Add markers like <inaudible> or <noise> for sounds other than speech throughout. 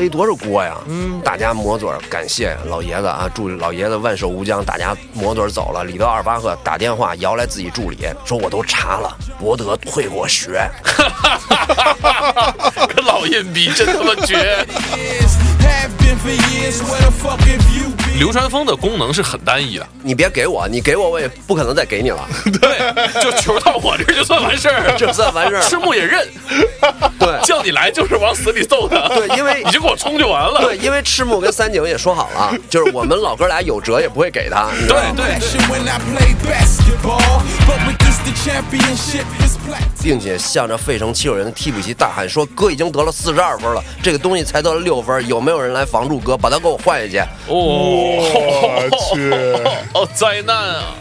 背多少锅呀？嗯，大家抹嘴儿感谢老爷子啊，祝老爷子万寿无疆。大家抹嘴儿走了，里德二巴赫打电话摇来自己助理，说我都查了，博德退过学。<laughs> 跟老印比真他妈绝。流川枫的功能是很单一的，你别给我，你给我我也不可能再给你了，<laughs> 对，就球到我这儿就算完事儿，这算完事儿。赤木也认，对叫你来就是往死里揍他，对因为你就给我冲就完了，对，因为赤木跟三井也说好了，就是我们老哥俩有辙也不会给他。你知道吗对对 when I play basketball, but with this the championship is platinum. 并且向着费城七六人的替补席大喊说：“哥已经得了四十二分了，这个东西才得了六分，有没有人来防住哥，把他给我换下去哦，我去，哦，<laughs> 灾难啊！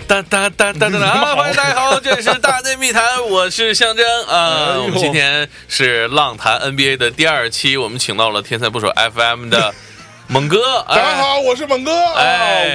哒哒哒哒哒哒！欢迎大家好，这里是大内密谈，我是象征啊。我们今天是浪谈 NBA 的第二期，我们请到了天才捕手 FM 的猛哥。大家好，我是猛哥啊。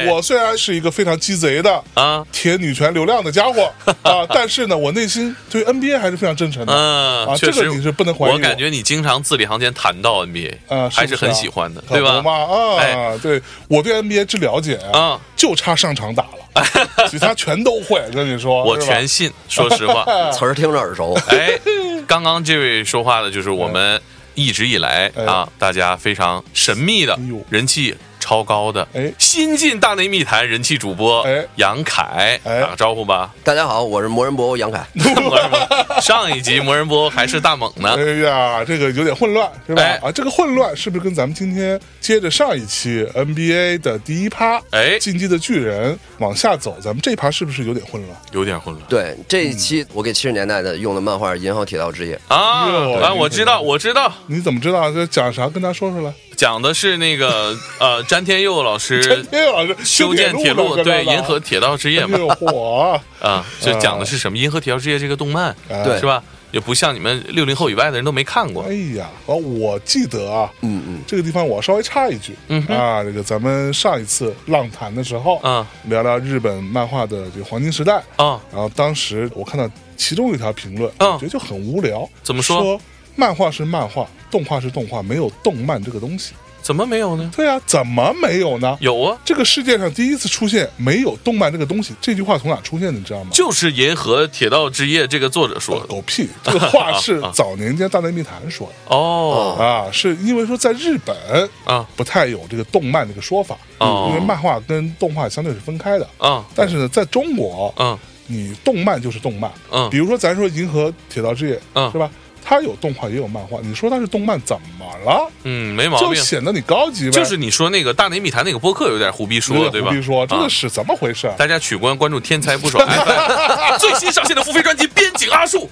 我虽然是一个非常鸡贼的啊，铁女权流量的家伙啊，但是呢，我内心对 NBA 还是非常真诚的。嗯，确实你是不能怀疑我感觉你经常字里行间谈到 NBA，啊，还是很喜欢的，对吧？啊，对我对 NBA 之了解啊，就差上场打了，<laughs> 其他全都会。跟你说，我全信，说实话。<laughs> 词儿听着耳熟。哎，刚刚这位说话的就是我们一直以来哎啊，大家非常神秘的人气超高的哎新晋大内密谈人气主播哎杨凯，哎打个招呼吧。大家好，我是魔人博欧杨凯。魔人波上一集魔人波还是大猛呢哎，呀，这个有点混乱，是吧？哎啊，这个混乱是不是跟咱们今天接着上一期 NBA 的第一趴，哎进击的巨人往下走，咱们这一趴是不是有点混乱？有点混乱对，这一期我给七十年代的用的漫画《银河铁道之夜》。啊哟啊！我知道，我知道，你怎么知道？这讲啥？跟他说出来。讲的是那个 <laughs> 呃詹天佑老师詹天佑老师修建铁路，对银河铁道之夜嘛。哎呦嚯！<laughs> 啊，就讲的是什么？银河铁道之夜这个动漫，哎。对是吧？也不像你们六零后以外的人都没看过。哎呀，哦，我记得啊，嗯嗯，这个地方我稍微插一句，嗯啊，这个咱们上一次浪谈的时候，啊。聊聊日本漫画的这个黄金时代，啊！然后当时我看到其中一条评论，嗯我觉得就很无聊，怎么说？说漫画是漫画，动画是动画，没有动漫这个东西。怎么没有呢？对啊，怎么没有呢？有啊，这个世界上第一次出现没有动漫这个东西，这句话从哪出现的？你知道吗？就是《银河铁道之夜》这个作者说的狗屁！这个话是早年间大内密谈说的哦啊，是因为说在日本啊不太有这个动漫这个说法，哦因为漫画跟动画相对是分开的。啊但是呢，在中国，嗯你动漫就是动漫，嗯比如说咱说《银河铁道之夜》，嗯是吧？它有动画也有漫画，你说它是动漫怎么了？嗯，没毛病就病。显得你高级呗。就是你说那个大内密谈那个播客有点胡逼说，对吧？点胡逼说，这啊个是怎么回事啊？大家取关关注天才不爽 FM 最新上线的付费专辑《边境阿树》，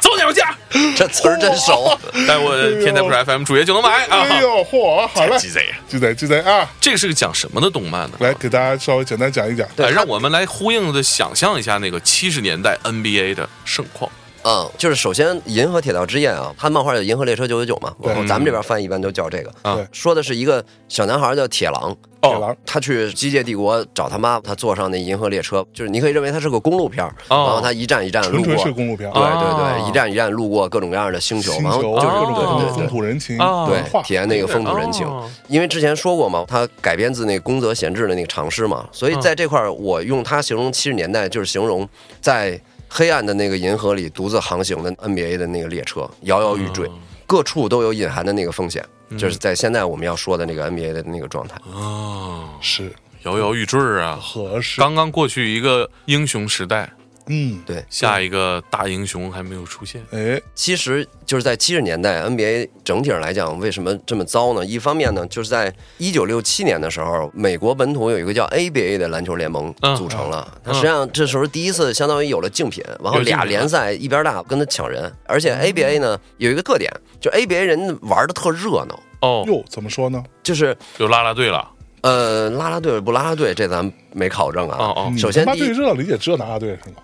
走鸟家，这词儿真熟。带我天才捕手 FM 主页就能买啊！哎呦，嚯，好嘞，鸡贼，鸡贼，鸡贼啊！这个是个讲什么的动漫呢？来给大家稍微简单讲一讲。来，让我们来呼应的想象一下那个七十年代 NBA 的盛况。嗯，就是首先《银河铁道之夜》啊，它漫画叫《银河列车九九九》嘛，然后咱们这边翻译一般都叫这个。啊对说的是一个小男孩叫铁狼，铁狼他去机械帝国找他妈，他坐上那银河列车，就是你可以认为它是个公路片儿，哦然后他一站一站路过纯纯是，公路片，对对哦对，一站一站路过各种各样的星球，星然后就是各种各样的对对对风土人情哦对体验那个风土人情哦。因为之前说过嘛，他改编自那个宫泽贤治的那个长诗嘛，所以在这块儿我用它形容七十年代，就是形容在黑暗的那个银河里独自航行的 NBA 的那个列车摇摇欲坠，各处都有隐含的那个风险，就是在现在我们要说的那个 NBA 的那个状态。哦，是摇摇欲坠啊！合适。刚刚过去一个英雄时代，嗯，对，下一个大英雄还没有出现。哎，其实就是在七十年代，NBA 整体上来讲，为什么这么糟呢？一方面呢，就是在一九六七年的时候，美国本土有一个叫 ABA 的篮球联盟嗯组成了。它实际上这时候第一次相当于有了竞品，然后俩联赛一边大，跟他抢人。而且 ABA 呢有一个特点，就 ABA 人玩的特热闹，哦，哟，怎么说呢？就是有啦啦队了。呃拉拉队不拉拉队，这咱没考证啊。哦哦首先第一他妈对热闹理解只有啦啦队是吗？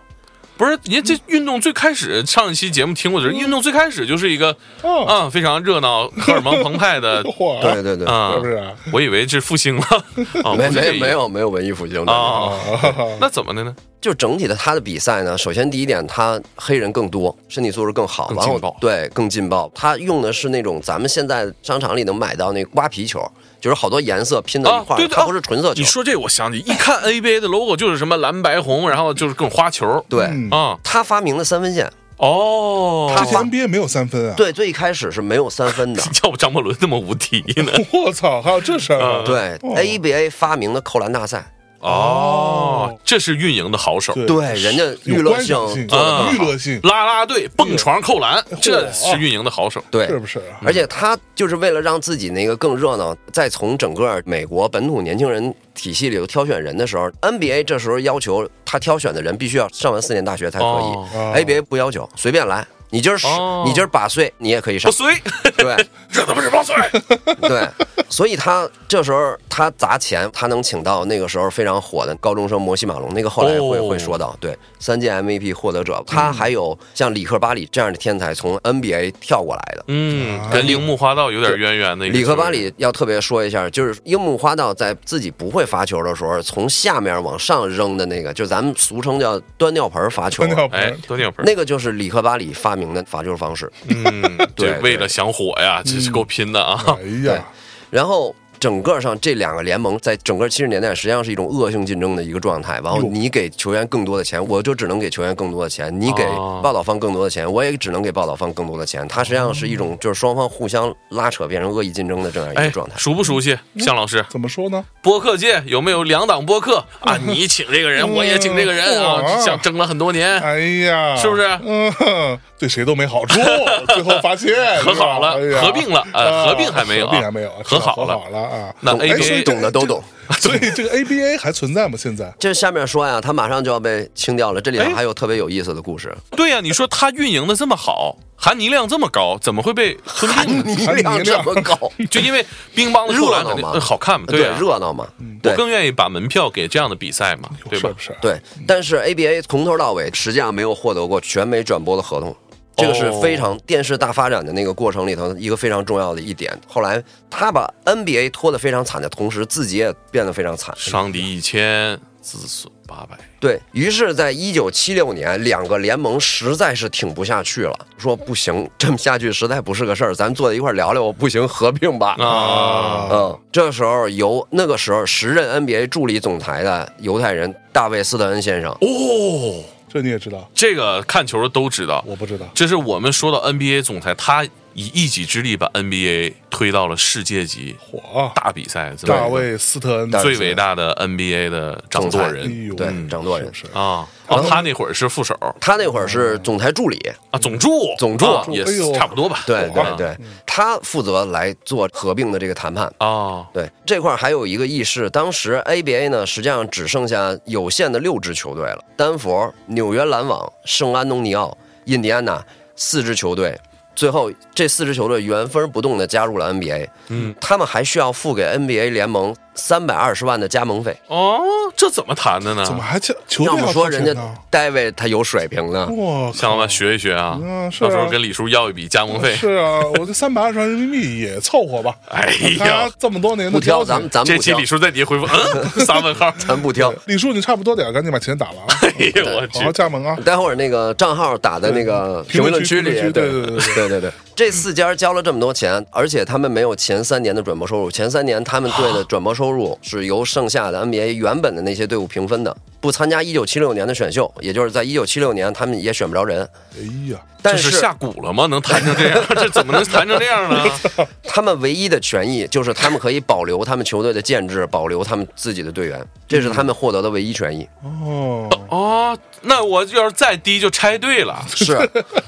不是，人家这运动最开始上一期节目听过的是，运动最开始就是一个哦，啊非常热闹、<laughs> 荷尔蒙澎湃的，对对对，啊是不，是？我以为是复兴了，<laughs> 啊，没没没有没有文艺复兴的。啊，啊，<laughs> 那怎么的呢？就整体的他的比赛呢，首先第一点，他黑人更多，身体素质更好，然后更劲爆对更劲爆。他用的是那种咱们现在商场里能买到那个瓜皮球，就是好多颜色拼到一块儿，它不是纯色球。你说这，我想起一看 NBA 的 logo 就是什么蓝白红，然后就是各种花球对，嗯啊。他发明的三分线，哦，他之前 NBA 没有三分啊？对，最一开始是没有三分的。<laughs> 叫我张伯伦那么无敌呢？<laughs> 我操，还有这事儿对哦，ABA 发明的扣篮大赛，哦，这是运营的好手。对对，人家娱乐性。娱乐性，拉拉队蹦床扣篮，这是运营的好手。对，是不是啊？而且他就是为了让自己那个更热闹，再从整个美国本土年轻人体系里头挑选人的时候，NBA 这时候要求他挑选的人必须要上完四年大学才可以、哦哦 a b a 不要求，随便来。你今儿十、哦。你今儿八岁，你也可以上。不。随，对。<laughs> 这他妈是八岁。<laughs> 对，所以他这时候他砸钱，他能请到那个时候非常火的高中生摩西马龙，那个后来会、哦。会说到，对，三届 MVP 获得者，他还有像里克巴里这样的天才从 NBA 跳过来的。嗯，跟樱木花道有点渊源的一个里克巴里要特别说一下，就是樱木花道在自己不会罚球的时候，从下面往上扔的那个，就咱们俗称叫端尿盆罚球。端，尿哎盆，，多尿盆。那个就是里克巴里发明的罚球方式。嗯，<laughs> 对为了想火呀，这是够拼的啊。哎呀，然后整个上这两个联盟在整个七十年代实际上是一种恶性竞争的一个状态。然后你给球员更多的钱，我就只能给球员更多的钱；你给哦报道方更多的钱，我也只能给报道方更多的钱。它实际上是一种就是双方互相拉扯，变成恶意竞争的这样一哎个状态。，熟不熟悉？向老师，怎么说呢？播客界有没有两档播客啊？<laughs> 你请这个人，我也请这个人啊，哇想争了很多年，哎呀，是不是嗯，哼 <laughs> 对谁都没好处，<laughs> 最后发现和好了合并了呃啊合并还没有啊合并还没有，和好了和好了啊。那懂哎所以 ABA 懂的都懂。所以这个 ABA 还存在吗？现在？这下面说呀，他马上就要被清掉了。这里头哎还有特别有意思的故事，对呀、你说他运营的这么好，含泥量这么高，怎么会被吞并呢？泥量这么高，<laughs> 就因为乒乓的扣篮肯定热闹嘛呃好看嘛，对啊，热闹嘛，我更愿意把门票给这样的比赛嘛，对吧是不？是？对。但是 ABA 从头到尾实际上没有获得过全美转播的合同。这个是非常电视大发展的那个过程里头一个非常重要的一点。后来他把 NBA 拖得非常惨的同时，自己也变得非常惨。伤敌一千，自损八百。对于是，在一九七六年，两个联盟实在是挺不下去了，说不行，这么下去实在不是个事儿，咱坐在一块儿聊聊，不行，合并吧。啊，嗯，这时候由那个时候时任 NBA 助理总裁的犹太人大卫斯特恩先生，哦，这你也知道？这个看球的都知道，我不知道。这是我们说到 NBA 总裁，他以一己之力把 NBA 推到了世界级火，大比赛，大卫斯特恩大卫最伟大的 NBA 的掌舵哎人呦，对嗯掌舵人。啊。哦，他那会儿是副手。他那会儿是总裁助理，啊，总助，总助。啊也哎呦。差不多吧。对对啊对，他负责来做合并的这个谈判。啊，对这块还有一个轶事，当时 ABA 呢实际上只剩下有限的六支球队了，丹佛、纽约篮网、圣安东尼奥、印第安纳四支球队。最后，这四支球队原封不动的加入了 NBA，嗯，他们还需要付给 NBA 联盟三百二十万的加盟费。哦，这怎么谈的呢？怎么还叫球要队要不说人家？David 他有水平呢，我靠向老板学一学啊，嗯是啊到时候跟李叔要一笔加盟费。是啊，我这三百二十万人民币也凑合吧。<laughs> 哎呀，这么多年的不挑，咱们咱们这，期李叔在底下回复，嗯，<laughs> 仨问号。咱不挑。<laughs> 李叔，你差不多点儿，赶紧把钱打了啊！哎呦我去好好，加盟啊！待会儿那个账号打在那个评论区里，对对对对对对对，这四家交了这么多钱，而且他们没有前三年的转播收入，前三年他们队的转播收入是由剩下的 NBA 原本的那些队伍平分的，不参加一九七六年的选秀，也就是在一九七六年他们也选不着人，哎呀，但是这是下蛊了吗？能谈成这样？<laughs> 这怎么能谈成这样呢？<laughs> 他们唯一的权益就是他们可以保留他们球队的建制，保留他们自己的队员，这是他们获得的唯一权益。哦，哦，那我要是再低就拆队了，是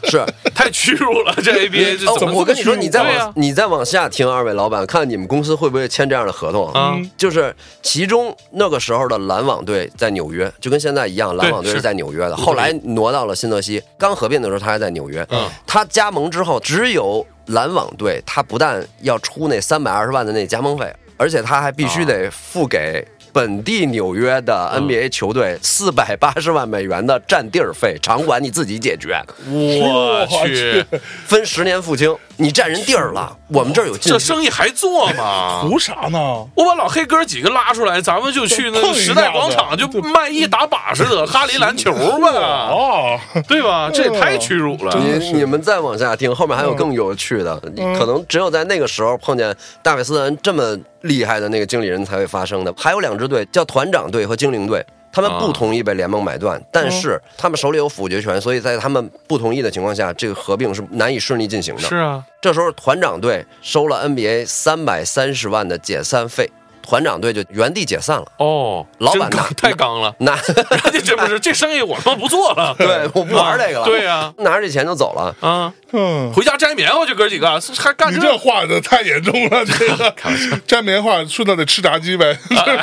是，<laughs> 太屈辱了。这 ABA 这哦怎么？我跟你说，你再往、你再往下听，二位老板，看你们公司会不会签这样的合同？啊就是其中那个时候的篮网队在纽约，就跟现在一样，篮网队是是在纽约的。后来挪到了新泽西，刚合并的时候他还在纽约。嗯，他加盟之后，只有篮网队，他不但要出那三百二十万的那加盟费，而且他还必须得付给本地纽约的嗯。NBA 球队四百八十万美元的占地儿费，场馆你自己解决，我去，分十年付清。你占人地儿了，我们这儿有禁这区。生意还做吗？<laughs> 图啥呢？我把老黑哥几个拉出来，咱们就去那时代广场，就卖艺打把式的 <laughs> 哈林篮球吧，哦，对吧？这也太屈辱了。你你们再往下听，后面还有更有趣的，你可能只有在那个时候碰见大卫斯恩这么厉害的那个经理人才会发生的。还有两支队叫团长队和精灵队。他们不同意被联盟买断，但是他们手里有否决权，所以在他们不同意的情况下，这个合并是难以顺利进行的。是啊，这时候团长队收了 NBA 三百三十万的解散费，团长队就原地解散了。哦，老板太刚了，拿 <laughs> 人家这不是这生意我他妈不做了，<laughs> 对我不玩这个了，对呀拿着这钱就走了。啊，嗯，回家摘棉花去，哥几个还干你这这话的太严重了，这个 <laughs> 摘棉花顺道得吃炸鸡呗，哎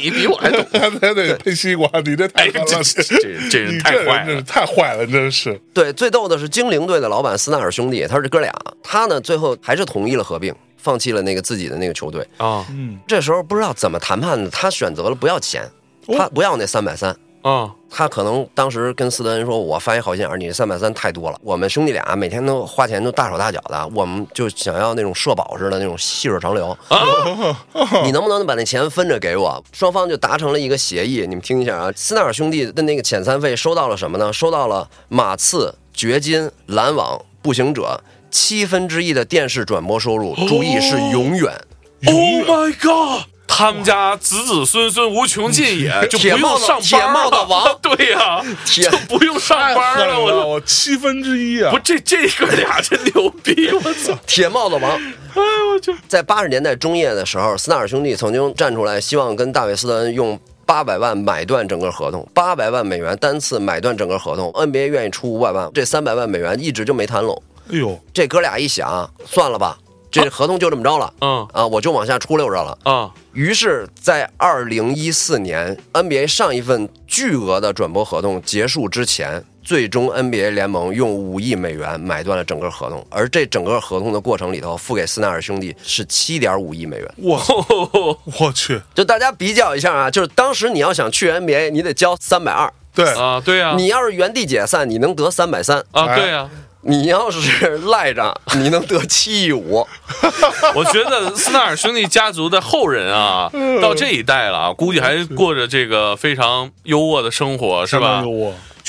你比我还懂。还得得配西瓜，你这太这这这太坏了。真是。太坏了，真是。对，最逗的是精灵队的老板斯纳尔兄弟，他是哥俩，他呢最后还是同意了合并，放弃了那个自己的那个球队。啊这时候不知道怎么谈判的，他选择了不要钱，他不要那三百三。啊他可能当时跟斯德恩说：“我发一好心眼儿，你这三百三太多了，我们兄弟俩每天都花钱都大手大脚的，我们就想要那种社保似的那种细水长流。啊！<laughs> 你能不能把那钱分着给我？”双方就达成了一个协议。你们听一下啊，斯纳尔兄弟的那个遣散费收到了什么呢？收到了马刺、掘金、篮网、步行者七分之一的电视转播收入，注意是永远。Oh my god！他们家子子孙孙无穷尽也，就不铁帽子用上班铁帽子了王 <laughs> 对呀，铁就不用上班了。我我七分之一啊不，！这这哥俩真牛逼！我操！<laughs> 铁帽子王。哎我去！在八十年代中叶的时候，斯纳尔兄弟曾经站出来，希望跟大卫斯特恩用八百万买断整个合同，八百万美元单次买断整个合同，NBA 愿意出五百万，这三百万美元一直就没谈拢。哎呦，这哥俩一想，算了吧，这合同就这么着了。嗯啊，我就往下出溜着了。啊。于是，在二零一四年 NBA 上一份巨额的转播合同结束之前，最终 NBA 联盟用五亿美元买断了整个合同，而这整个合同的过程里头，付给斯奈尔兄弟是七点五亿美元。我 <laughs> 我去，就大家比较一下啊，就是当时你要想去 NBA，你得交三百二，对，啊！对呀，你要是原地解散，你能得三百三；啊对呀，你要是赖着，你能得七亿五。<laughs> 我觉得斯纳尔兄弟家族的后人啊，到这一代了啊，估计还过着这个非常优渥的生活，是吧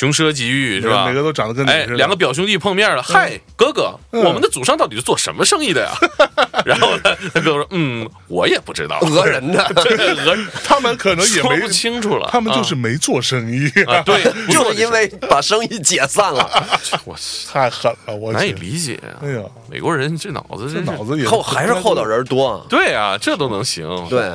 穷奢极欲是吧？每个都长得跟哎，两个表兄弟碰面了，嗨，哥哥，嗯。我们的祖上到底是做什么生意的呀？<laughs> 然后呢，他哥说，嗯，我也不知道，讹人的，<laughs> 讹，他们可能也没不清楚了，他们就是没做生意，啊，对，<laughs> 就是因为把生意解散了，我太狠了，我难以理解啊。哎，呀，美国人这脑子这脑子也后还是厚道。人多。对啊，这都能行，对，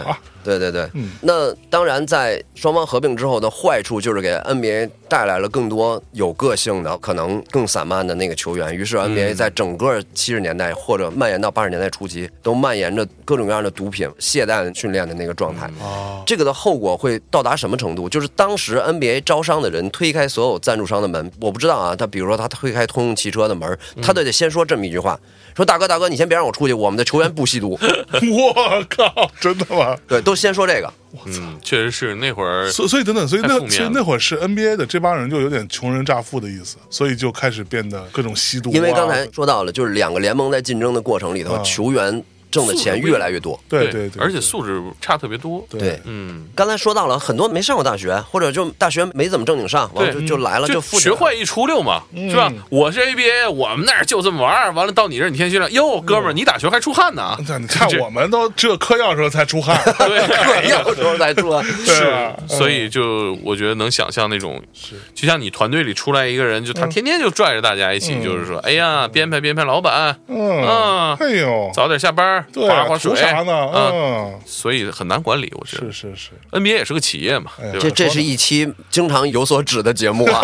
对对对，那当然，在双方合并之后的坏处就是给 NBA 带来了更多有个性的、可能更散漫的那个球员。于是 NBA 在整个七十年代或者蔓延到八十年代初期，都蔓延着各种各样的毒品、懈怠训练的那个状态。哦，这个的后果会到达什么程度？就是当时 NBA 招商的人推开所有赞助商的门，我不知道啊，他比如说他推开通用汽车的门，他都得先说这么一句话：说大哥大哥，你先别让我出去，我们的球员不吸毒。<laughs> 我靠，真的吗？对，都先说这个。嗯，确实是那会儿所所以等等，所以那太负面了所以那会儿是 NBA 的这帮人就有点穷人乍富的意思，所以就开始变得各种吸毒啊。因为刚才说到了，就是两个联盟在竞争的过程里头，啊球员挣的钱越来越多。对对对，而且素质差特别多，对，嗯。刚才说到了，很多没上过大学，或者就大学没怎么正经上，完了就就来了，就学坏一出溜嘛，是吧？我是 ABA，我们那儿就这么玩儿。完了到你这儿，你天天训练，哟，哥们儿，你打球还出汗呢？<laughs> 那你看我们都只有嗑药的时候才出汗，对，<laughs> 嗑药时候再说。对。啊所以就我觉得能想象那种，就像你团队里出来一个人，就他天天就拽着大家一起，就是说，哎呀，编排编排，老板，嗯。啊哎呦，早点下班，对啊，划划水图，啥呢？啊，嗯，所以很难管理，我觉得是是是，NBA 也是个企业嘛？这这是一期经常有所指的节目啊。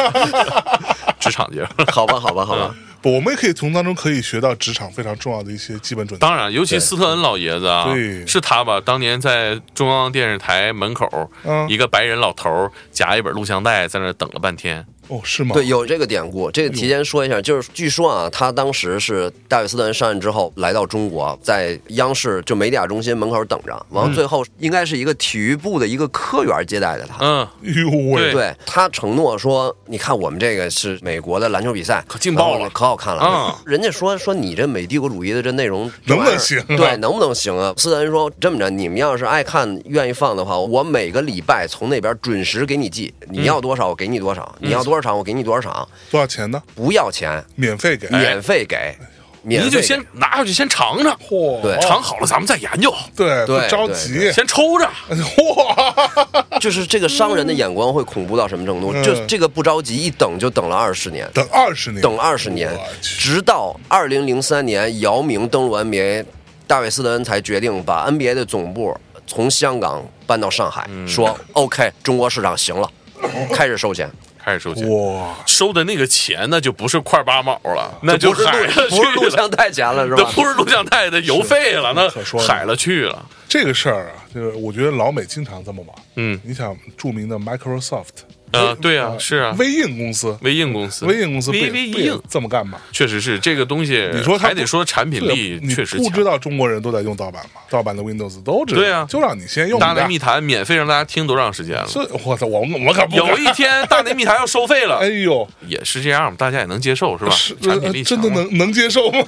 <laughs> 职场节目。<laughs> 好吧，好吧，好吧。不，我们也可以从当中可以学到职场非常重要的一些基本准则。当然，尤其斯特恩老爷子啊对，是他吧？当年在中央电视台门口，嗯一个白人老头夹一本录像带在那等了半天，哦，是吗？对，有这个典故，这个提前说一下，就是据说啊，他当时是大卫斯特恩上任之后来到中国，在央视就美迪亚中心门口等着，完了最后应该是一个体育部的一个科员接待的他。嗯，哎呦喂，对对他承诺说，你看我们这个是美国的篮球比赛，可劲爆了可好看了。嗯 <laughs> 人家说说你这美帝国主义的这内容能不能行啊对，能不能行啊？斯特恩说这么着，你们要是爱看愿意放的话，我每个礼拜从那边准时给你寄，你要多少我给你多少，你要多少场我给你多少场，多少钱呢？不要钱，免费给。免费给，免费给。您就先拿回去先尝尝，嚯，对尝好了咱们再研究，对，对不着急。先抽着。嚯，<laughs> 就是这个商人的眼光会恐怖到什么程度？嗯。就这个不着急，一等就等了二十年。等二十年，等二十年我，去。直到二零零三年姚明登陆 NBA，大卫斯德恩才决定把 NBA 的总部从香港搬到上海，嗯。说 OK，中国市场行了，<laughs> 开始收钱，开始收钱，哇，收的那个钱那就不是块八毛了，那就不是不是录，像带钱了是吧？那不是录像带的邮费了，那可说海了去了。这个事儿啊，就是我觉得老美经常这么玩。嗯你想，著名的 Microsoft 啊，对啊，是啊，微硬公司，微硬公司，微硬公司微微不也硬，这么干吧？确实是这个东西。你说还得说产品力确实不知。道中国人都在用盗版吗？盗版的 Windows 都知道，对啊就让你先用大内密谈免费让大家听多长时间了？是，我操，我我可不有一天大内密谈要收费了 <laughs> 哎，呦，也是这样，大家也能接受是吧？产品力呃真的能能接受吗？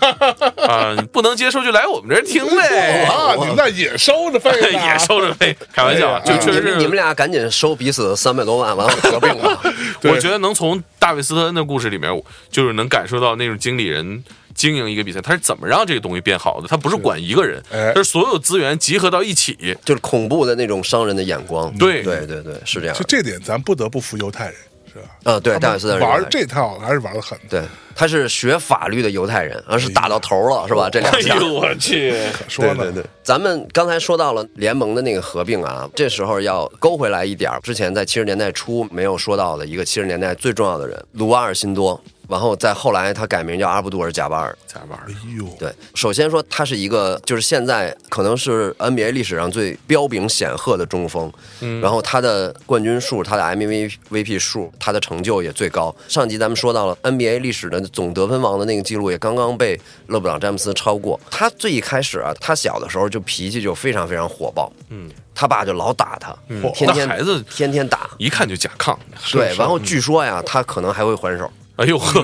啊，不能接受就来我们这儿听呗。<laughs> 啊，你们那也收着费，<laughs> 也收着费，开玩笑，就确实是你们你们俩赶紧收彼此三百多万，完了合并吧。<laughs> 对我觉得能从大卫斯特恩的故事里面，就是能感受到那种经理人经营一个比赛，他是怎么让这个东西变好的。他不是管一个人，哎他是所有资源集合到一起。就是恐怖的那种商人的眼光。对对对对，是这样就。这点，咱不得不服犹太人，是吧？啊，对，他们大卫斯的人玩这套还是玩的很，对，他是学法律的犹太人，而是打到头了，是吧？这两哎。呦我去！可说呢。对对对，咱们刚才说到了联盟的那个合并啊，这时候要勾回来一点，之前在七十年代初没有说到的一个七十年代最重要的人卢瓦尔辛多，然后再后来他改名叫阿布杜尔贾巴尔。贾巴尔哎呦，对，首先说他是一个，就是现在可能是 NBA 历史上最彪炳显赫的中锋，嗯然后他的冠军数、他的 MVP 数、他的成就也最高。上集咱们说到了 NBA 历史的总得分王的那个记录，也刚刚被勒布朗詹姆斯超过。他最一开始啊，他小的时候就脾气就非常非常火爆，嗯，他爸就老打他，嗯天天孩子天天打。一看就甲亢。对，然后据说呀，他可能还会还手。哎呦呵，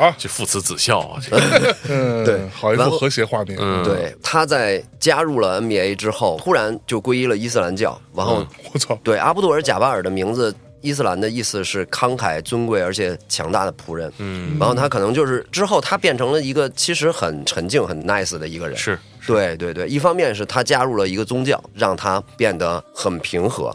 啊，这父慈子孝啊！这 <laughs> 对好一幅和谐画面。嗯对，他在加入了 NBA 之后，突然就皈依了伊斯兰教，然后 <laughs> 我操，对，阿布杜尔贾巴尔的名字，伊斯兰的意思是慷慨、尊贵而且强大的仆人。嗯，然后他可能就是之后他变成了一个其实很沉静、很 nice 的一个人。是对对对，一方面是他加入了一个宗教，让他变得很平和。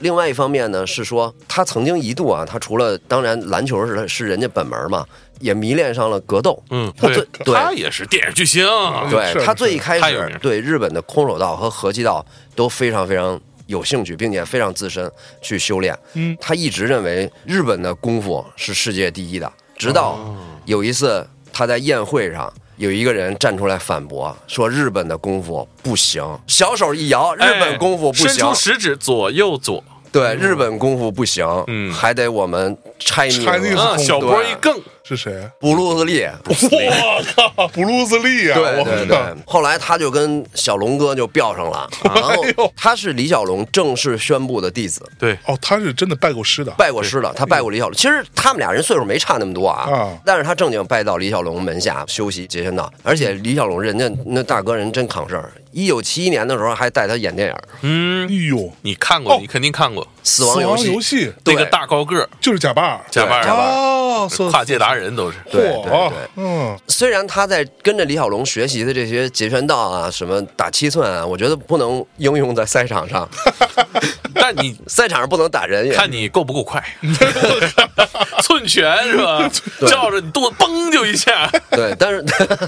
另外一方面呢，是说他曾经一度啊，他除了当然篮球是是人家本门嘛，也迷恋上了格斗。嗯，他最对，他也是电影巨星。对他最一开始对日本的空手道和合气道都非常非常有兴趣，并且非常自身去修炼。嗯，他一直认为日本的功夫是世界第一的，直到哦有一次他在宴会上。有一个人站出来反驳说：“日本的功夫不行。”小手一摇，日本功夫不行。哎伸出食指左右左，对，日本功夫不行，嗯还得我们拆 Chinese 啊，空小波一更，是谁？布鲁斯利。我靠，布鲁斯利啊！对对对，后来他就跟小龙哥就飙上了，<laughs> 然哎后他是李小龙正式宣布的弟子，对，哦，他是真的拜过师的。拜过师的，他拜过李小龙。其实他们俩人岁数没差那么多啊啊，但是他正经拜到李小龙门下修习截拳道，而且李小龙人家那大哥人真扛事儿，一九七一年的时候还带他演电影《嗯。哎，呦，你看过，哦。你肯定看过。死亡游戏。对。那个大高个儿。就是贾巴尔。加班儿，对加班儿哦，是跨界达人都是。对对对。嗯，虽然他在跟着李小龙学习的这些截拳道啊，什么打七寸啊，我觉得不能应用在赛场上，<laughs> 但你赛场上不能打人也。看你够不够快，<laughs> 寸拳是吧？照着你肚子嘣就一下，对，但是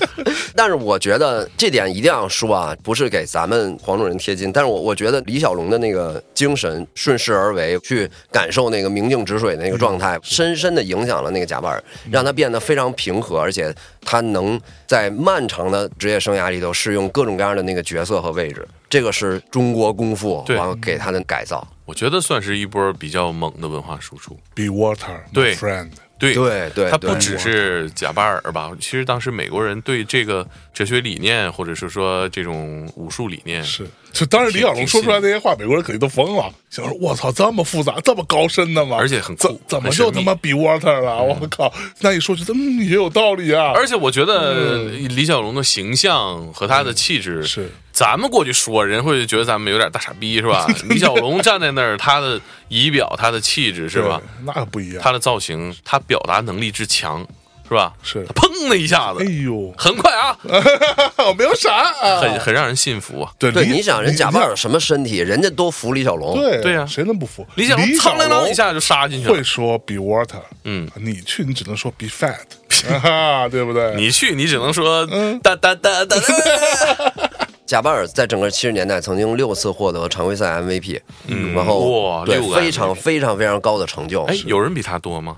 <laughs> 但是我觉得这点一定要说啊，不是给咱们黄种人贴金，但是我我觉得李小龙的那个精神顺势而为，去感受那个明镜止水的那个状态，深深的影响了那个贾巴尔，让他变得非常平和，而且他能在漫长的职业生涯里头适用各种各样的那个角色和位置。这个是中国功夫对完了给他的改造。我觉得算是一波比较猛的文化输出。Be water, my 对 friend。对对对对他不只是贾巴尔吧？其实当时美国人对这个哲学理念，或者是说这种武术理念，是，就当时李小龙说出来那些话，美国人肯定都疯了，想说我操，这么复杂，这么高深的吗？而且很酷怎怎么就他妈 be water 了？我靠！那一说觉得嗯也有道理啊。而且我觉得李小龙的形象和他的气质，是咱们过去说人会觉得咱们有点大傻逼是吧？<laughs> 李小龙站在那儿，他的仪表、他的气质是吧？？对那不一样。他的造型，他表达能力之强是吧？是砰的一下子哎子，呦，很快啊，<laughs> 我没有闪啊，很很让人信服啊。对，对你想人贾巴尔什么身体，人家都服李小龙。对对呀谁能不服？李小龙李苍啷啷一下就杀进去了会。说 be water，嗯，你去你只能说 be fat，<laughs> 啊，对不对？你去，你只能说嗯哒哒哒哒哒。<laughs> 贾巴尔在整个七十年代曾经六次获得常规赛 MVP，嗯，然后对哇六个非常非常非常高的成就。哎，有人比他多吗？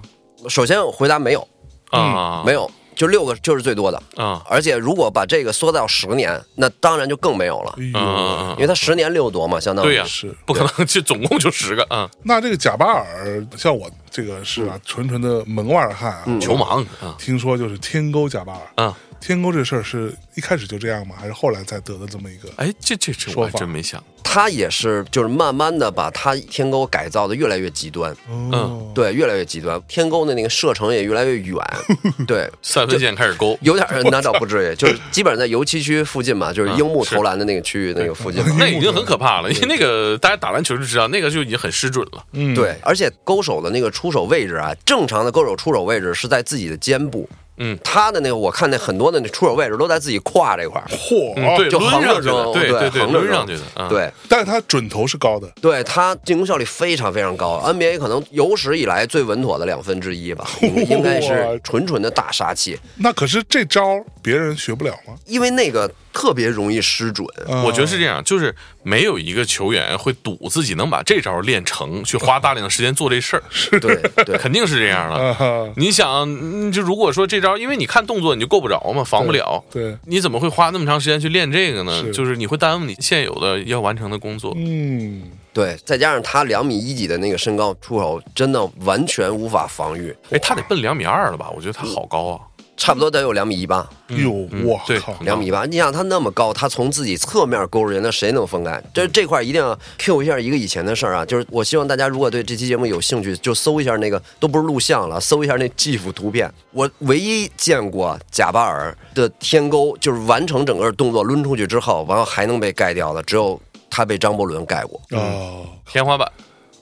首先回答没有，啊，没有，就六个就是最多的。啊，而且如果把这个缩到十年，那当然就更没有了。哎，嗯，嗯嗯因为它十年六夺嘛，相当于。对呀，是。不可能，就总共就十个啊，那这个贾巴尔，像我这个是啊，纯纯的门外汉啊，球盲啊听说就是天勾贾巴尔。啊，天勾这事儿是一开始就这样吗？还是后来才得的这么一个？哎，这这这我还真没想，他也是就是慢慢的把他天钩改造的越来越极端，嗯，对，越来越极端，天钩的那个射程也越来越远，<laughs> 对。三分线开始勾，有点儿，那倒不至于，就是基本上在油漆区附近嘛，就是樱木投篮的那个区域那个附近。那已经很可怕了，因为那个大家打篮球就知道，那个就已经很失准了。嗯，对，而且勾手的那个出手位置啊，正常的勾手出手位置是在自己的肩部，嗯，他的那个我看那很多的那出手位置都在自己胯这块儿，嚯，嗯，对，就横着扔上去的，对对对对，横着扔抡上去的，啊，对。但是他准头是高的，对，他进攻效率非常非常高，NBA 可能有史以来最稳妥的两分之一吧，<laughs> 应应该是纯纯的大杀器，那可是这招别人学不了吗？因为那个特别容易失准。嗯我觉得是这样，就是没有一个球员会赌自己能把这招练成，去花大量的时间做这事儿，对对，<laughs> 肯定是这样的。你想，嗯就如果说这招，因为你看动作你就够不着嘛，防不了，对，你怎么会花那么长时间去练这个呢？是就是你会耽误你现有的要完成的工作。嗯，对，再加上他两米一几的那个身高出手，真的完全无法防御，哎，他得奔两米二了吧？我觉得他好高啊！差不多得有两米一八。哟，我对靠，两米八，你想他那么高，他从自己侧面勾人，那谁能分开？这这块一定要 Q 一下一个以前的事儿啊，就是我希望大家如果对这期节目有兴趣，就搜一下那个都不是录像了，搜一下那 GIF 图片。我唯一见过贾巴尔的天勾，就是完成整个动作抡出去之后，完后还能被盖掉的，只有他被张伯伦盖过。哦，天花板。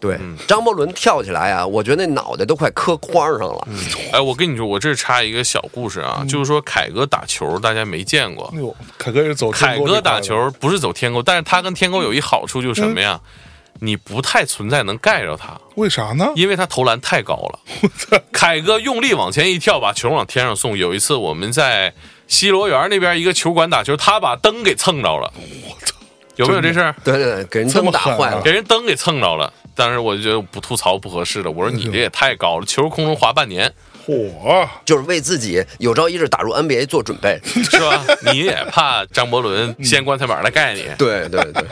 对，张伯伦跳起来啊，我觉得那脑袋都快磕框上了。哎，我跟你说，我这插一个小故事啊，就是说凯哥打球，大家没见过。哎呦，凯哥也是走凯哥打球不是走天沟，但是他跟天沟有一好处就是什么呀？你不太存在能盖着他，为啥呢？因为他投篮太高了。<laughs> 凯哥用力往前一跳，把球往天上送。有一次我们在西罗园那边一个球馆打球，他把灯给蹭着了。有没有这事儿？对对对，给人灯打坏了。给人灯给蹭着了。当时我就觉得不吐槽不合适的，我说你这也太高了，球空中滑半年 <laughs> 火，就是为自己有朝一日打入 NBA 做准备。是吧？你也怕张伯伦掀棺材板来盖你？对对对，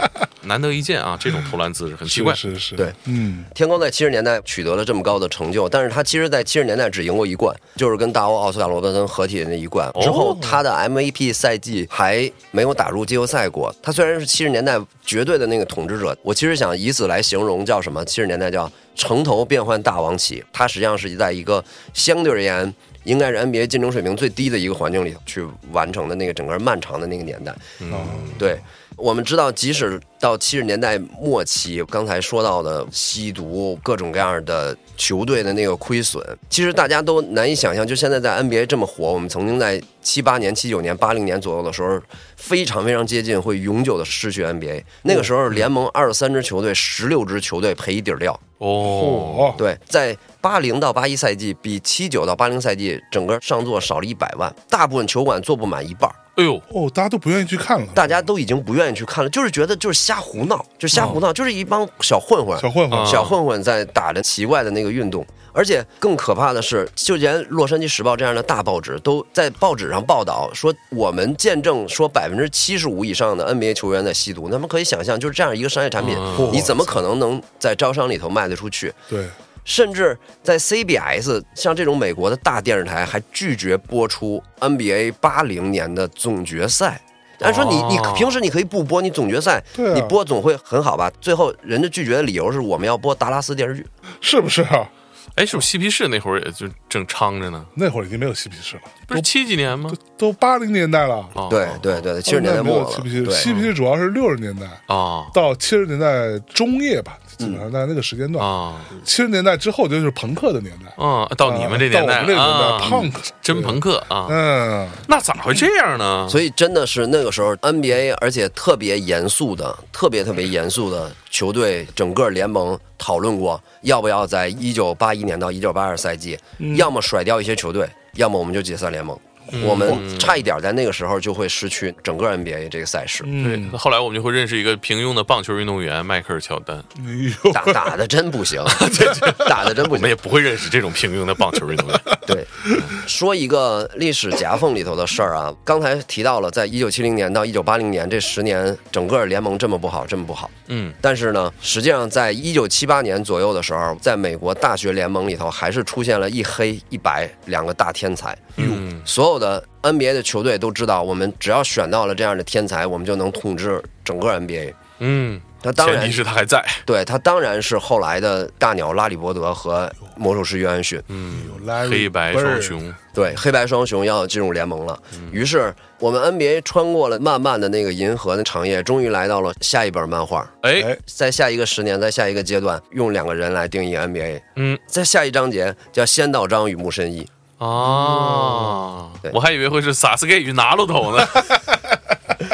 难得一见啊，这种投篮姿势 <laughs> 很奇怪。是是是，对嗯，天光在七十年代取得了这么高的成就，但是他其实，在七十年代只赢过一冠，就是跟大欧奥斯卡罗德森合体的那一冠。之后，他的 MVP 赛季还没有打入季后赛过。他虽然是七十年代绝对的那个统治者，我其实想以此来形容叫什么？七十年代叫城头变换大王旗。他实际上是在一个相对而言。应该是 NBA 竞争水平最低的一个环境里去完成的那个整个漫长的那个年代，嗯，对，我们知道，即使到七十年代末期，刚才说到的吸毒、各种各样的球队的那个亏损，其实大家都难以想象。就现在在 NBA 这么火，我们曾经在七八年、七九年、八零年左右的时候，非常非常接近会永久的失去 NBA。那个时候，联盟二十三支球队，十六支球队赔一底儿掉。哦，对，在八零到八一赛季比七九到八零赛季整个上座少了一百万，大部分球馆坐不满一半儿。哎呦，哦，大家都不愿意去看了，大家都已经不愿意去看了，就是觉得就是瞎胡闹，就是瞎胡闹，就是一帮小混混，小混混啊小混混在打着奇怪的那个运动。而且更可怕的是，就连《洛杉矶时报》这样的大报纸都在报纸上报道说，我们见证说百分之七十五以上的 NBA 球员在吸毒。那么可以想象，就是这样一个商业产品，嗯你怎么可能能在招商里头卖得出去？对，甚至在 CBS 像这种美国的大电视台还拒绝播出 NBA 八零年的总决赛。按说你你哦平时你可以不播，你总决赛啊你播总会很好吧？最后人家拒绝的理由是我们要播达拉斯电视剧。是不是啊？哎，是不是嬉皮士那会儿也就正昌着呢？那会儿已经没有嬉皮士了，不是七几年吗？都八零年代了，哦对对对，七十年代末了嬉皮士，对嬉皮士主要是六十年代啊到七十年代中叶吧，基本上在那个时间段。啊七十年代之后就是朋克的年代，啊！到你们这年代到我们这个年啊代，punk 真朋克啊！嗯，那咋会这样呢？所以真的是那个时候 NBA，而且特别严肃的、特别特别严肃的球队，整个联盟讨论过要不要在一九八一年到一九八二赛季，要么甩掉一些球队，要么我们就解散联盟。我们差一点在那个时候就会失去整个 NBA 这个赛事，对，后来我们就会认识一个平庸的棒球运动员迈克尔乔丹，打打的真不行，<laughs> 打的真不行。我们也。不会认识这种平庸的棒球运动员。对，说一个历史夹缝里头的事儿啊，刚才提到了，在一九七零年到一九八零年这十年，整个联盟这么不好，这么不好。嗯，但是呢，实际上在一九七八年左右的时候，在美国大学联盟里头，还是出现了一黑一白两个大天才。嗯，所有的 NBA 的球队都知道，我们只要选到了这样的天才，我们就能统治整个 NBA。嗯，他当然前提是他还在。对他当然是后来的大鸟拉里伯德和魔术师约翰逊。嗯，黑白双雄。对，黑白双雄要进入联盟了。于是我们 NBA 穿过了漫漫的那个银河的长夜，终于来到了下一本漫画。哎哎，在下一个十年，在下一个阶段，用两个人来定义 NBA。嗯在下一章节叫仙道章与木神一。啊。对，我还以为会是萨斯盖与拿鲁头呢。<laughs>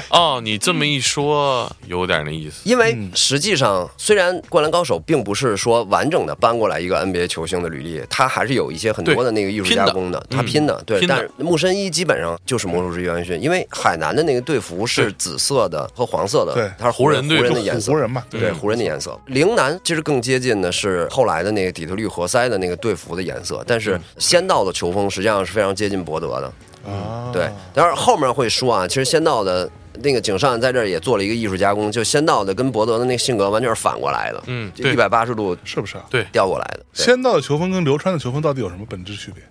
哦，你这么一说，有点那意思。因为实际上，虽然《灌篮高手》并不是说完整的搬过来一个 NBA 球星的履历，他还是有一些很多的那个艺术加工的，他拼的。对，但是木申一基本上就是魔术师约翰逊，因为海南的那个队服是紫色的和黄色的，对它是湖人湖人队湖人的颜色。湖。人嘛，对湖人的颜色，陵南其实更接近的是后来的那个底特律活塞的那个队服的颜色，但是先到的球风实际上是非常接近博德的。啊，对，但是后面会说啊，其实仙道的那个井上在这儿也做了一个艺术加工，就仙道的跟博德的那个性格完全是反过来的，嗯一百八十度是不是啊？对，调过来的。仙道的球风跟流川的球风到底有什么本质区别？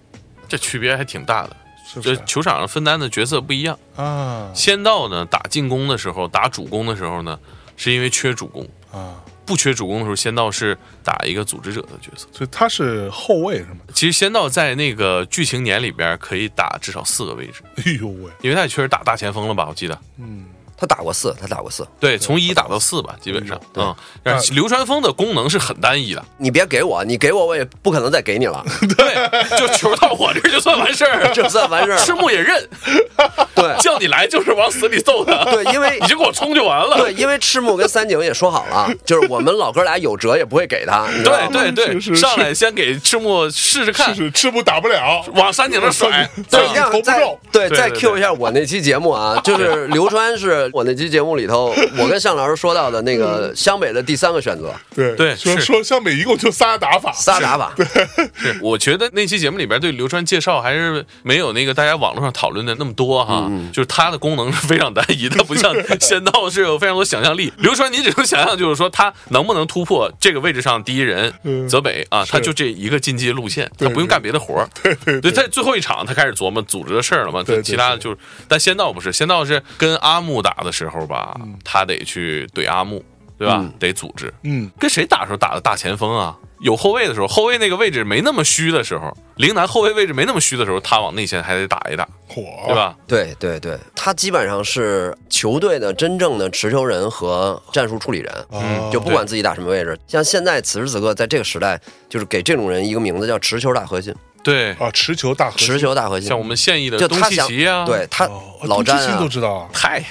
这区别还挺大的。这球场上分担的角色不一样。啊仙道呢，打进攻的时候，打主攻的时候呢，是因为缺主攻；啊？不缺主攻的时候，仙道是打一个组织者的角色。所以他是后卫是吗？其实仙道在那个剧情年里边可以打至少四个位置，哎呦喂，因为他也确实打大前锋了吧？我记得，嗯，他打过四，他打过四。对，从一打到四吧，基本上对。啊。但是流川枫的功能是很单一的，你别给我，你给我我也不可能再给你了，<laughs> 对，就球到我这儿就算完事儿，<laughs> 就算完事儿赤。木也认，<laughs> 对。叫你来就是往死里揍他，对，因为你就给我冲就完了。对，因为赤木跟三井也说好了，就是我们老哥俩有辙也不会给他？对对对，上来先给赤木试试看。赤木打不了，往三井那甩，对，再投不中对再 Q 一下我那期节目啊，就是流川是我那期节目里头，<laughs> 我跟向老师说到的那个湘北的第三个选择，对对是说说湘北一共就仨打法，仨打法，对，<laughs> 我觉得那期节目里边对流川介绍还是没有那个大家网络上讨论的那么多哈，就是他的功能是非常单一，它不像 <laughs> 仙道是有非常多想象力。流川，你只能想象就是说他能不能突破这个位置上第一人嗯泽北啊，他就这一个进击路线，他不用干别的活儿。对对对，在最后一场他开始琢磨组织的事儿了嘛，对对其他的就是，但仙道不是，仙道是跟阿木打的时候吧，他得去怼阿木，对吧？得组织，嗯，跟谁打的时候打的大前锋啊？有后卫的时候，后卫那个位置没那么虚的时候，陵南后卫位置没那么虚的时候，他往内线还得打一打，火，对？吧？对对对，他基本上是球队的真正的持球人和战术处理人。嗯就不管自己打什么位置，像现在此时此刻在这个时代，就是给这种人一个名字叫持球大核心，对，啊，持球大核心持球大核心。像我们现役的东契奇啊，对他哦老詹啊都知道啊，太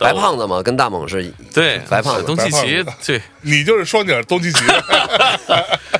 白胖子嘛，跟大猛是对白胖子东契奇对你就是双井东契奇，<laughs>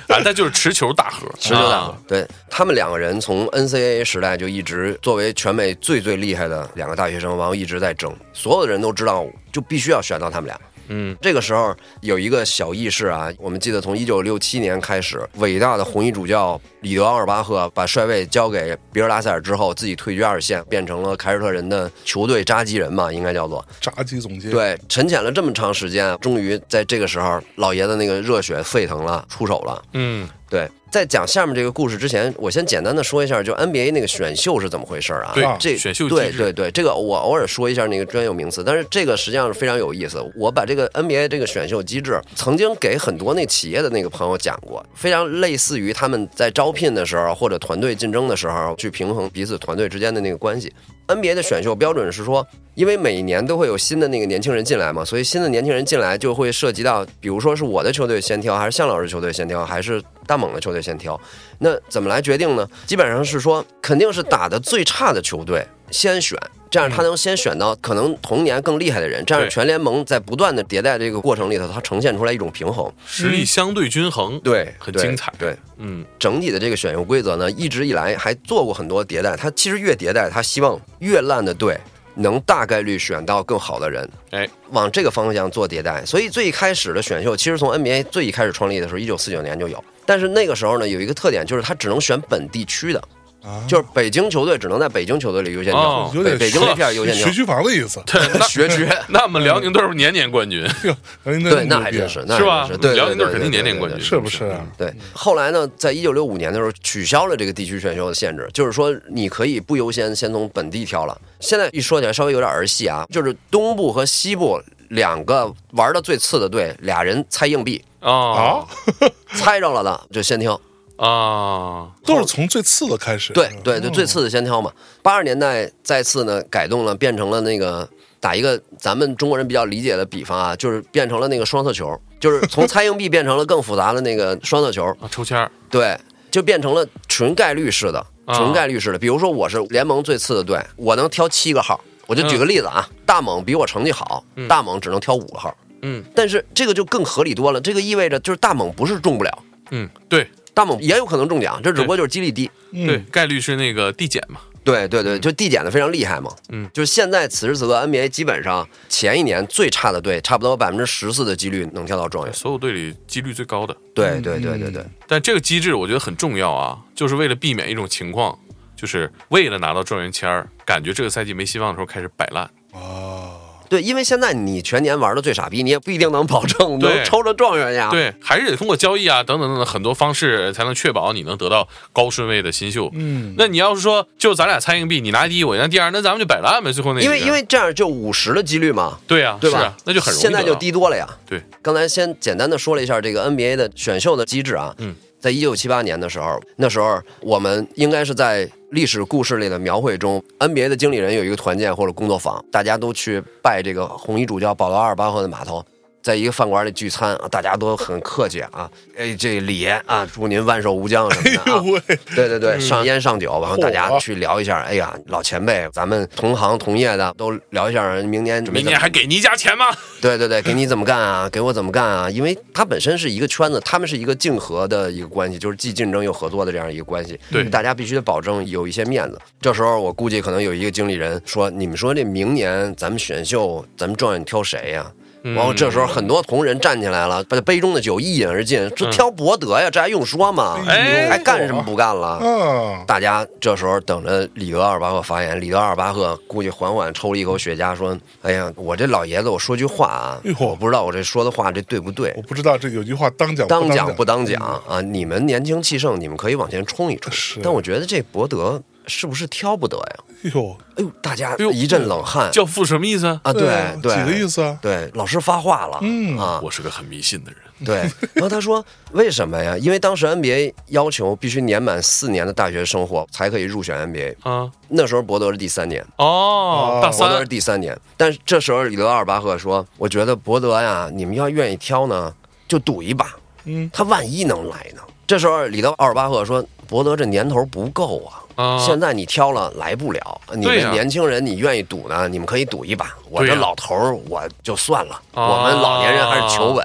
啊，那就是持球大核，持球大核对他们两个人从 NCAA 时代就一直作为全美最最厉害的两个大学生，然后一直在争，所有的人都知道，就必须要选到他们俩。嗯，这个时候有一个小轶事啊，我们记得从一九六七年开始，伟大的红衣主教里德奥尔巴赫把帅位交给比尔拉塞尔之后，自己退居二线，变成了凯尔特人的球队扎基人嘛，应该叫做。扎基总监，，对，沉潜了这么长时间，终于在这个时候，老爷子那个热血沸腾了，出手了。嗯对，在讲下面这个故事之前，我先简单的说一下，就 NBA 那个选秀是怎么回事啊？对这选秀机制对对对，这个我偶尔说一下那个专有名词，但是这个实际上是非常有意思。我把这个 NBA 这个选秀机制曾经给很多那企业的那个朋友讲过，非常类似于他们在招聘的时候或者团队竞争的时候去平衡彼此团队之间的那个关系。NBA 的选秀标准是说，因为每一年都会有新的那个年轻人进来嘛，所以新的年轻人进来就会涉及到，比如说是我的球队先挑，还是向老师球队先挑，还是大猛的球队先挑。那怎么来决定呢？基本上是说，肯定是打的最差的球队先选，这样他能先选到可能同年更厉害的人，这样全联盟在不断的迭代这个过程里头，它呈现出来一种平衡。实力相对均衡，对，很精彩对，嗯整体的这个选秀规则呢，一直以来还做过很多迭代。它其实越迭代，它希望越烂的队能大概率选到更好的人，哎，往这个方向做迭代。所以最一开始的选秀，其实从 NBA 最一开始创立的时候，一九四九年就有。但是那个时候呢，有一个特点，就是它只能选本地区的，啊，就是北京球队只能在北京球队里优先挑哦，有点北北京那片优先挑学。区房的意思，对，那学区，<laughs> 那我们辽宁队是年年冠军，<laughs> 哟，人家对，那还真是，那是吧真是，对，辽宁队对肯定年年冠军，是不是啊？对，后来呢，在一九六五年的时候取消了这个地区选秀的限制，就是说你可以不优先先从本地挑了。现在一说起来稍微有点儿戏啊，就是东部和西部两个玩的最次的队，俩人猜硬币，啊啊，<laughs> 猜着了的就先挑。啊，都是从最次的开始，对对对，最次的先挑嘛。八十年代再次呢改动了，变成了那个打一个咱们中国人比较理解的比方啊，就是变成了那个双色球，就是从 <laughs> 猜硬币变成了更复杂的那个双色球。啊抽签儿对，就变成了纯概率式的，啊纯概率式的。比如说我是联盟最次的队，我能挑七个号。我就举个例子啊，大猛比我成绩好，大猛只能挑五个号。嗯但是这个就更合理多了，这个意味着就是大猛不是中不了，嗯，对大猛也有可能中奖，这只不过就是几率低。嗯对，概率是那个递减嘛，对对对，就递减的非常厉害嘛。嗯，就是现在此时此刻 NBA 基本上前一年最差的队，差不多百分之十四的几率能跳到状元。所有队里几率最高的。对对对对对，但这个机制我觉得很重要啊，就是为了避免一种情况，就是为了拿到状元签儿，感觉这个赛季没希望的时候开始摆烂。啊，对，因为现在你全年玩的最傻逼，你也不一定能保证能抽着状元呀。对，还是得通过交易啊，等等等等很多方式，才能确保你能得到高顺位的新秀。嗯，那你要是说就咱俩猜硬币，你拿第一，我拿第二，那咱们就摆烂呗。最后那因为因为这样就五十的几率嘛，对呀、对吧？是啊，那就很容易现在就低多了呀。对，刚才先简单的说了一下这个 NBA 的选秀的机制啊。嗯，在一九七八年的时候，那时候我们应该是在历史故事里的描绘中，NBA 的经理人有一个团建或者工作坊，大家都去拜这个红衣主教保罗阿尔巴赫的码头。在一个饭馆里聚餐啊，大家都很客气啊，哎，这李爷啊，祝您万寿无疆什么的、啊。<laughs> 哎，对对对，上烟上酒，然后大家去聊一下。哎呀，老前辈，咱们同行同业的都聊一下，明年明年还给你加钱吗？<laughs> 对对对，给你怎么干啊？给我怎么干啊？因为他本身是一个圈子，他们是一个竞合的一个关系，就是既竞争又合作的这样一个关系。对大家必须得保证有一些面子。这时候我估计可能有一个经理人说：“你们说这明年咱们选秀，咱们状元挑谁呀、然后这时候很多同仁站起来了，把杯中的酒一饮而尽，这挑伯德呀，这还用说吗？哎还干什么不干了？嗯，大家这时候等着里德阿尔巴赫发言，里德阿尔巴赫估计缓缓抽了一口雪茄，说：“哎呀，我这老爷子，我说句话啊哎，我不知道我这说的话这对不对。我，不知道这有句话当讲当讲。讲不当讲啊？你们年轻气盛，你们可以往前冲一冲，但我觉得这伯德是不是挑不得呀？哎呦，哎呦，大家一阵冷汗教父什么意思？啊！对对，几个意思啊？对，老师发话了，嗯啊，我是个很迷信的人。对，<laughs> 然后他说为什么呀？因为当时 NBA 要求必须年满四年的大学生活才可以入选 NBA，啊，那时候伯德是第三年。哦，大伯德是，第三年，但是这时候里德阿尔巴赫说：“我觉得伯德呀，你们要愿意挑呢，就赌一把，嗯，他万一能来呢？”这时候里德奥尔巴赫说：“博德这年头不够啊。啊现在你挑了来不了，你们年轻人你愿意赌呢？你们可以赌一把。我这老头儿我就算了，啊我们老年人还是求稳。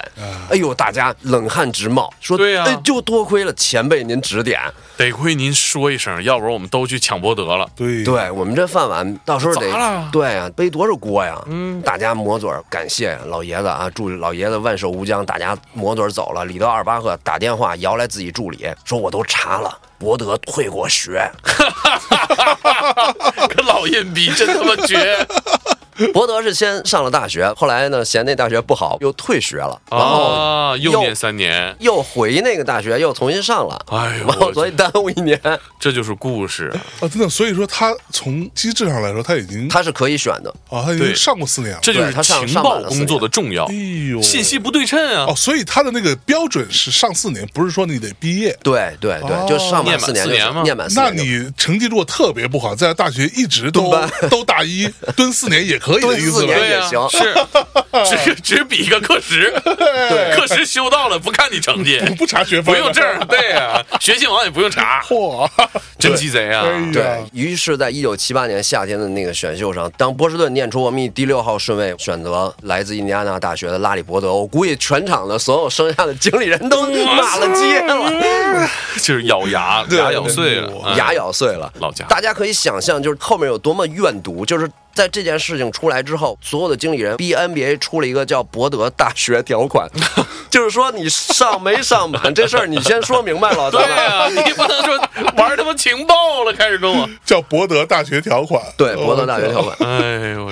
哎呦，大家冷汗直冒，说对呀哎，就多亏了前辈您指点。得亏您说一声，要不然我们都去抢博德了。对对我们这饭碗到时候得砸了对呀、背多少锅呀？嗯，大家抹嘴感谢老爷子啊，祝老爷子万寿无疆。大家抹嘴走了，里头二巴赫打电话摇来自己助理，说我都查了，博德退过学。<laughs> 跟老印逼真他妈绝 <laughs> 博德是先上了大学，后来呢嫌那大学不好，又退学了，然后啊！又念三年，又回那个大学，又重新上了。哎呦 <laughs> 然后所以耽误一年，<laughs> 这就是故事。啊，真的，所以说他从机制上来说，他已经他是可以选的。啊，他已对经上过四年了。这就是他上情报工作的重要哎，呦，信息不对称啊哦，。所以他的那个标准是上四年，不是说你得毕业。对对对，哦就上念满满四年就四年吗行念满四那年就行。你成绩如果特别不好，在大学一直都都大一蹲四年也可以的蹲四意思吧？年也对呀、行是 <laughs> 只只比一个课时，课时修到了，不看你成绩，不查学分，不用证，<laughs> 对呀、学信网也不用查，<laughs> 嚯，真鸡贼啊！对于是，在一九七八年夏天的那个选秀上，当波士顿念出我们以第六号顺位选择来自印第安纳大学的拉里伯德，我估计全场的所有剩下的经理人都骂了街了，就是咬牙，对牙咬碎了，嗯牙咬碎了。老家大家可以想象，就是后面有多么怨毒，就是。在这件事情出来之后，所有的经理人逼 NBA 出了一个叫博德大学条款，<laughs> 就是说你上没上满这事儿，你先说明白了，对咱们呀、你不能说玩他妈情报了，开始跟我，叫博德大学条款。对博德大学条款。哎呦我，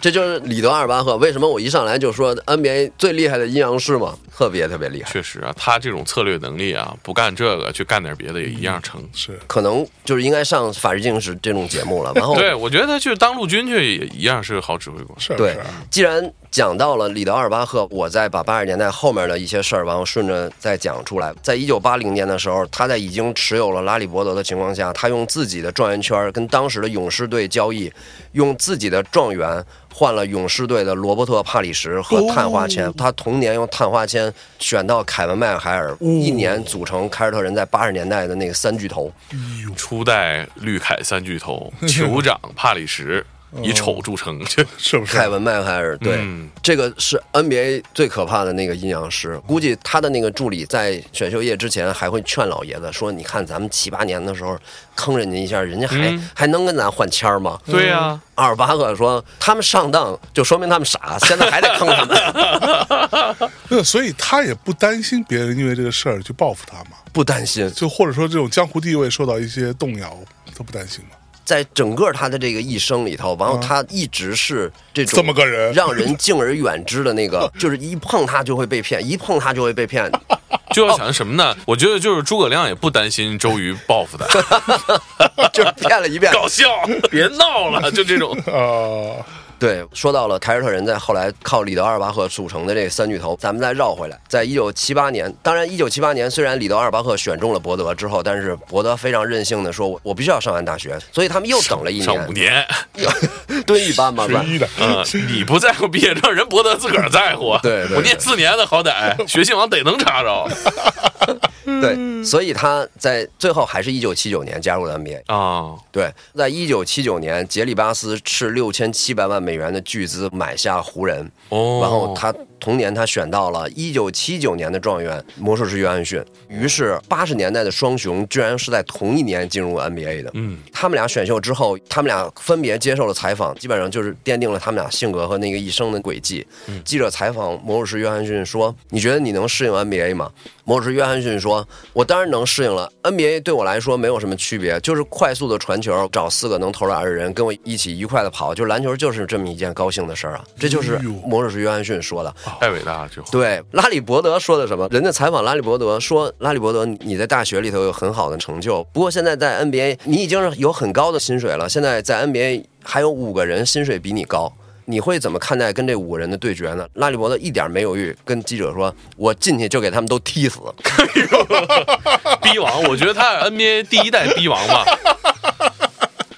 这就是里德阿尔巴赫。为什么我一上来就说 NBA 最厉害的阴阳师嘛？特别特别厉害，确实啊，他这种策略能力啊，不干这个去干点别的也一样成。是可能就是应该上《法制进行时》这种节目了。然后 <laughs> 对，我觉得他去当陆军去也一样是个好指挥官。对是对，既然讲到了里德阿尔巴赫，我再把八十年代后面的一些事儿，然后顺着再讲出来。在一九八零年的时候，他在已经持有了拉里伯德的情况下，他用自己的状元圈跟当时的勇士队交易，用自己的状元换了勇士队的罗伯特·帕里什和探花签。他同年用探花签选到凯文·麦克海尔，一年组成凯尔特人在八十年代的那个三巨头。初代绿凯三巨头，<laughs> 酋长帕里什以丑著称，<laughs> 是不是？凯文·麦克海尔，对，嗯这个是 NBA 最可怕的那个阴阳师。估计他的那个助理在选秀夜之前还会劝老爷子说：“你看咱们七八年的时候坑人家一下，人家还、嗯还能跟咱换签儿吗？”对呀、阿尔巴赫说：“他们上当，就说明他们傻，现在还得坑他们，<laughs> 那所以他也不担心别人因为这个事儿去报复他嘛，不担心。就或者说这种江湖地位受到一些动摇，他不担心嘛。”在整个他的这个一生里头，然后他一直是这种这么个人让人敬而远之的那个，<laughs> 就是一碰他就会被骗，一碰他就会被骗。<laughs> 就要想什么呢？我觉得就是诸葛亮也不担心周瑜报复他，<laughs> 就是骗了一遍，搞笑，别闹了，就这种。啊，对，说到了凯尔特人在后来靠里德阿尔巴赫组成的这三巨头，咱们再绕回来，在一九七八年，当然一九七八年虽然里德阿尔巴赫选中了伯德之后，但是伯德非常任性的说，我我必须要上完大学，所以他们又等了一上五年，年，<laughs> 蹲一班吧，算十一的，嗯，你不在乎毕业证，人博德自个儿在乎啊。对对对我念四年的，好歹学信网得能查着 <laughs> 对，所以他在最后还是一九七九年加入了 NBA。啊。对，在一九七九年，杰里巴斯斥六千七百万美元的巨资买下湖人，哦，然后他同年他选到了一九七九年的状元魔术师约翰逊，于是八十年代的双雄居然是在同一年进入 NBA 的。嗯，他们俩选秀之后，他们俩分别接受了采访，基本上就是奠定了他们俩性格和那个一生的轨迹。记者采访魔术师约翰逊说：“你觉得你能适应 NBA 吗？”魔术师约翰逊说：“我当然能适应了，NBA 对我来说没有什么区别，就是快速的传球，找四个能投篮的人跟我一起愉快的跑，就是篮球就是这么一件高兴的事儿啊！这就是魔术师约翰逊说的。太伟大了，这话。对，拉里伯德说的什么？人家采访拉里伯德说，拉里伯德，你你在大学里头有很好的成就，不过现在在 NBA 你已经是有很高的薪水了，现在在 NBA 还有五个人薪水比你高。你会怎么看待跟这五个人的对决呢？拉里伯德一点没犹豫，跟记者说：“我进去就给他们都踢死。<laughs> 逼王，我觉得他是 NBA 第一代逼王吧。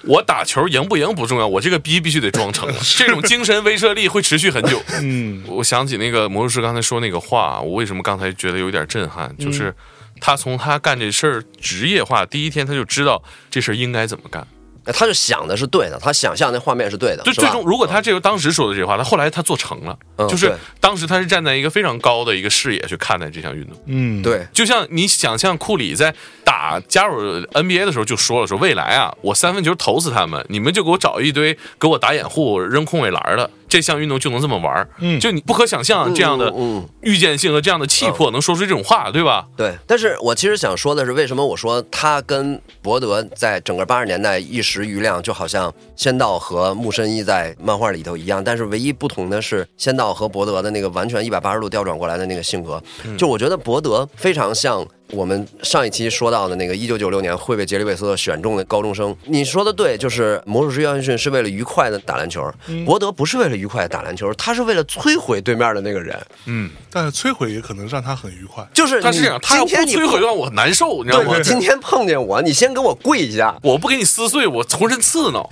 我打球赢不赢不重要，我这个逼必须得装成，<laughs> 这种精神威慑力会持续很久。嗯，我想起那个魔术师刚才说那个话，我为什么刚才觉得有点震撼，就是他从他干这事儿职业化第一天，他就知道这事儿应该怎么干。哎他就想的是对的，他想象那画面是对的，就最终，如果他这个当时说的这句话，他后来他做成了，就是当时他是站在一个非常高的一个视野去看待这项运动。嗯，对，就像你想象库里在打加入 NBA 的时候就说了，说未来啊，我三分球投死他们，你们就给我找一堆给我打掩护、扔空位篮的，这项运动就能这么玩儿。嗯就你不可想象这样的预见性和这样的气魄能说出这种话，对吧？对，但是我其实想说的是，为什么我说他跟博德在整个八十年代一时余亮，就好像仙道和木深一在漫画里头一样，但是唯一不同的是，仙道和博德的那个完全一百八十度调转过来的那个性格，就我觉得博德非常像。我们上一期说到的那个一九九六年会被杰里韦斯特选中的高中生，你说的对，就是魔术师约翰逊是为了愉快的打篮球，博德不是为了愉快的打篮球，他是为了摧毁对面的那个人，嗯，但是摧毁也可能让他很愉快。就是你但是这样，他要不今天摧毁让我难受，你知道吗今天碰见我，你先给我跪一下。我不给你撕碎，我浑身刺挠。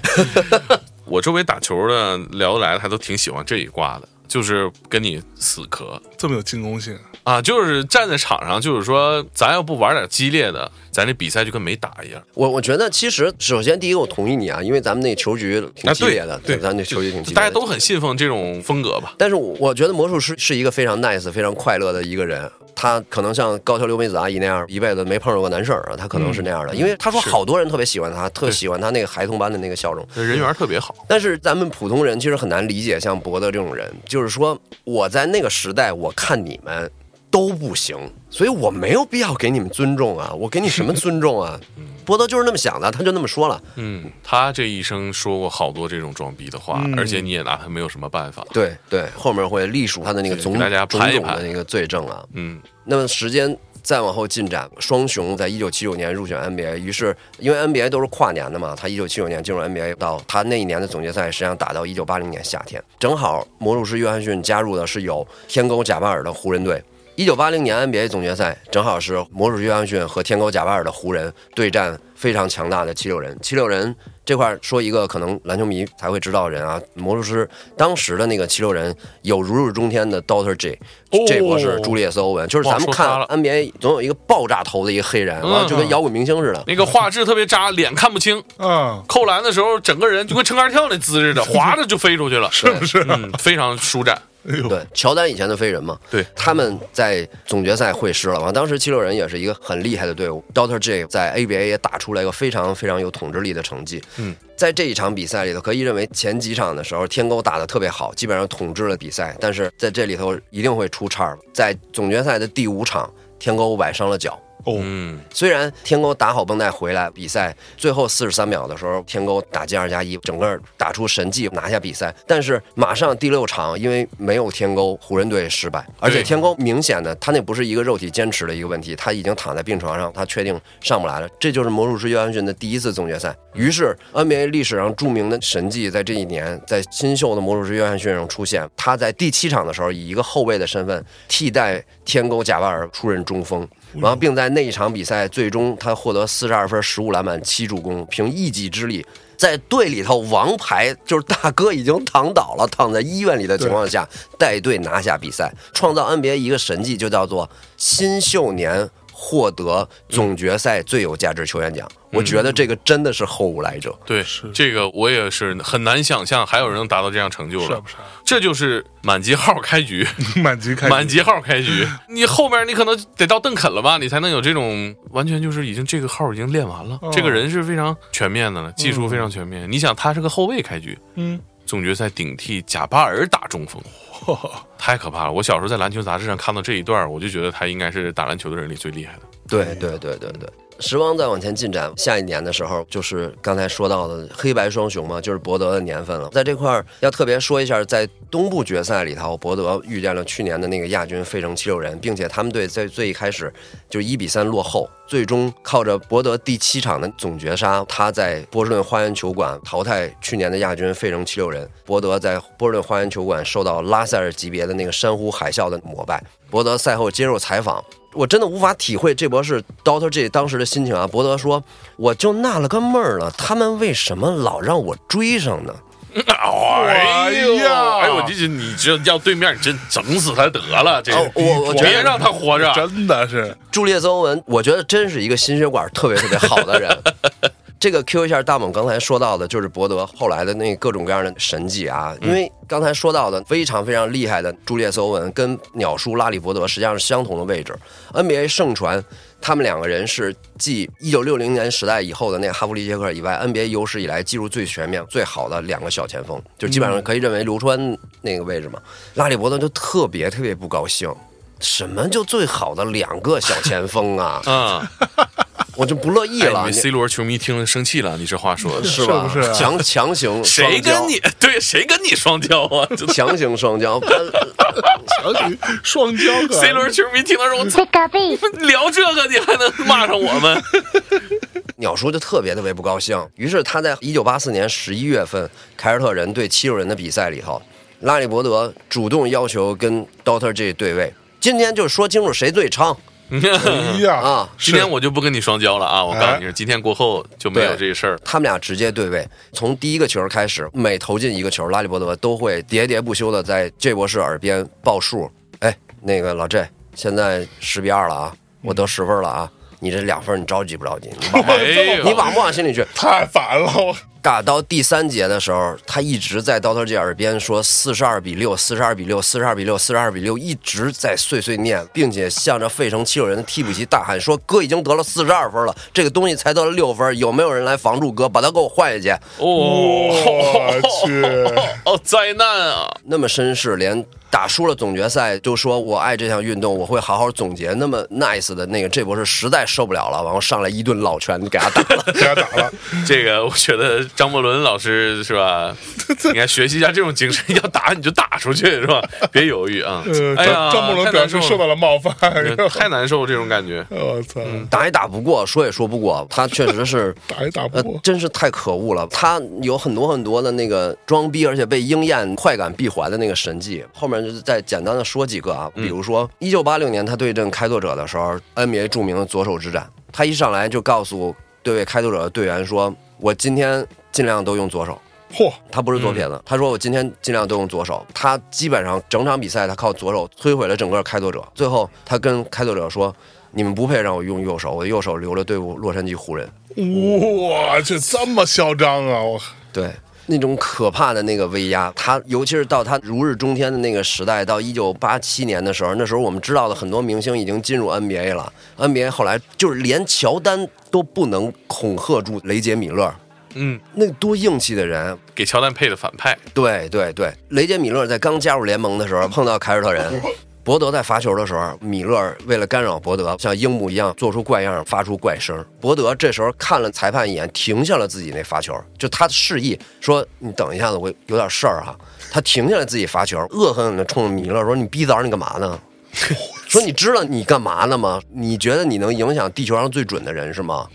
<laughs> 我周围打球的聊得来的还都挺喜欢这一挂的，就是跟你死磕这么有进攻性，啊，就是站在场上，就是说咱要不玩点激烈的，咱这比赛就跟没打一样。我我觉得其实首先第一个我同意你啊，因为咱们那球局挺激烈的，啊对对咱那球局挺激烈的，大家都很信奉这种风格吧？但是我我觉得魔术师是一个非常 nice、非常快乐的一个人。他可能像高桥留美子阿姨那样，一辈子没碰着过难事儿啊。他可能是那样的，因为他说好多人特别喜欢他，特喜欢他那个孩童般的那个笑容。人缘特别好。但是咱们普通人其实很难理解像博德这种人，就是说我在那个时代，我看你们都不行，所以我没有必要给你们尊重啊，我给你什么尊重啊？<laughs> 博德就是那么想的，他就那么说了。嗯，他这一生说过好多这种装逼的话，嗯而且你也拿他没有什么办法。对对，后面会隶属他的那个种给大家种盘一盘种的那个罪证啊。嗯，那么时间再往后进展，双雄在一九七九年入选 NBA，于是因为 NBA 都是跨年的嘛，他一九七九年进入 NBA，到他那一年的总决赛实际上打到一九八零年夏天，正好魔术师约翰逊加入的是有天勾贾巴尔的湖人队。一九八零年 NBA 总决赛正好是魔术约翰逊和天狗贾巴尔的湖人对战非常强大的七六人。七六人这块儿说一个可能篮球迷才会知道的人啊，魔术师当时的那个七六人有如日中天的 Doctor J，哦这波是朱利叶斯欧文，就是咱们看 NBA 总有一个爆炸头的一个黑人，完了就跟摇滚明星似的。那个画质特别渣，脸看不清，嗯，扣篮的时候整个人就跟撑杆跳那姿势的，滑着就飞出去了，<laughs> 是不是？嗯，非常舒展。哎呦，对，乔丹以前的飞人嘛，对他们在总决赛会师了。完，当时七六人也是一个很厉害的队伍，Doctor J 在 ABA 也打出了一个非常非常有统治力的成绩。嗯，在这一场比赛里头，可以认为前几场的时候，天勾打得特别好，基本上统治了比赛。但是在这里头一定会出岔儿。在总决赛的第五场，天勾崴伤了脚。哦，嗯，虽然天勾打好绷带回来，比赛最后四十三秒的时候，天勾打进二加一，整个打出神迹拿下比赛。但是马上第六场，因为没有天勾，湖人队失败，而且天勾明显的他那不是一个肉体坚持的一个问题，他已经躺在病床上，他确定上不来了。这就是魔术师约翰逊的第一次总决赛。于是 NBA 历史上著名的神迹在这一年在新秀的魔术师约翰逊上出现。他在第七场的时候以一个后卫的身份替代天勾贾巴尔出任中锋。然后，并在那一场比赛最终他获得四十二分、十五篮板、七助攻，凭一己之力，在队里头王牌就是大哥已经躺倒了，躺在医院里的情况下，带队拿下比赛，创造 NBA 一个神迹，就叫做新秀年获得总决赛最有价值球员奖。我觉得这个真的是后无来者。对，是。这个我也是很难想象还有人能达到这样成就是了不。是？这就是满级号开局，<laughs> 满级开，满级号开局，<laughs> 你后面你可能得到邓肯了吧，你才能有这种完全就是已经这个号已经练完了，哦。这个人是非常全面的了，技术非常全面。你想他是个后卫开局，嗯，总决赛顶替贾巴尔打中锋，<laughs> 太可怕了！我小时候在篮球杂志上看到这一段，我就觉得他应该是打篮球的人里最厉害的。对对对对对。时光再往前进展，下一年的时候，就是刚才说到的黑白双雄嘛，就是博德的年份了。在这块儿要特别说一下，在东部决赛里头，博德遇见了去年的那个亚军费城七六人，并且他们队在最一开始就一比三落后，最终靠着博德第七场的总绝杀，他在波士顿花园球馆淘汰去年的亚军费城七六人。博德在波士顿花园球馆受到拉塞尔级别的那个山呼海啸的膜拜。博德赛后接受采访，我真的无法体会这博士 Doctor J 当时的心情啊。伯德说：“我就纳了个闷儿了，他们为什么老让我追上呢？哎呀哎呦，我这这你这要对面，你真整死他得了，这哦我我觉得别让他活着。真的是朱丽叶·欧文，我觉得真是一个心血管特别特别好的人。<laughs> 这个 Q 一下大猛刚才说到的，就是博德后来的那各种各样的神迹啊。因为刚才说到的非常非常厉害的朱列斯·欧文跟鸟叔拉里伯德实际上是相同的位置。NBA 盛传他们两个人是继一九六零年时代以后的那个哈弗利杰克以外，NBA 有史以来技术最全面、最好的两个小前锋，就基本上可以认为流川那个位置嘛。拉里伯德就特别特别不高兴。什么就最好的两个小前锋啊？啊，<laughs> 我就不乐意了，哎你 C 罗球迷听了生气了，你这话说的是吧？是不是啊强强行谁跟你 <laughs> 对谁跟你双骄啊 <laughs> 强行双骄？<laughs> 强行双骄可？C 罗球迷听到说，我操，聊这个你还能骂上我们？鸟叔就特别特别不高兴，于是他在一九八四年十一月份凯尔特人对七六人的比赛里头，拉里伯德主动要求跟 Doctor J 对位，今天就说清楚谁最昌哎呀啊！今天我就不跟你双骄了啊！我告诉你，今天过后就没有这事儿。他们俩直接对位，从第一个球开始，每投进一个球，拉里伯德都会喋喋不休的在 J 博士耳边报数。哎，那个老 J，现在十比二了啊，我得十分了啊，你这两分你着急不着急？你往不往哎你往不往心里去？太烦了，我打到第三节的时候，他一直在 Doctor J 耳边说四十二比六，四十二比六，四十二比六，四十二比六，一直在碎碎念，并且向着费城七六人的替补席大喊说：“哥已经得了四十二分了，这个东西才得了六分，有没有人来防住哥，把他给我换下去哦，我去，哦，灾难啊！？”那么绅士，连打输了总决赛就说我爱这项运动，我会好好总结。那么 nice 的那个这博士实在受不了了，然后上来一顿老拳给他打了。<laughs> 给他打了，<laughs> 这个我觉得张伯伦老师是吧？<laughs> 你看学习一下这种精神，要打你就打出去是吧？别犹豫啊！呃，哎呀，张张伯伦表示受到了冒犯，了，太难受这种感觉。<laughs> 我操，打也打不过，说也说不过，他确实是 <laughs> 打也打不呃过，，真是太可恶了。他有很多很多的那个装逼，而且被鹰眼快感闭环的那个神技。后面就是再简单的说几个啊，比如说一九八六年他对阵开拓者的时候，NBA 著名的左手之战，他一上来就告诉对位开拓者的队员说：“我今天尽量都用左手。”嚯，他不是左撇子，他说我今天尽量都用左手。他基本上整场比赛他靠左手摧毁了整个开拓者。最后他跟开拓者说：“你们不配让我用右手，我的右手留了对付洛杉矶湖人。”哇去，这么嚣张啊！我对，那种可怕的那个威压，他尤其是到他如日中天的那个时代，到一九八七年的时候，那时候我们知道的很多明星已经进入 NBA 了。NBA 后来就是连乔丹都不能恐吓住雷杰米勒，嗯，那多硬气的人！给乔丹配的反派，对对对，雷杰米勒在刚加入联盟的时候碰到凯尔特人。<laughs> 伯德在罚球的时候，米勒为了干扰伯德，像樱木一样做出怪样，发出怪声。伯德这时候看了裁判一眼，停下了自己那罚球，就他的示意说：“你等一下子，我有点事儿哈。”他停下来自己罚球，恶狠狠地冲着米勒说：“你逼崽儿，你干嘛呢？” <laughs> 说你知道你干嘛呢吗？你觉得你能影响地球上最准的人是吗？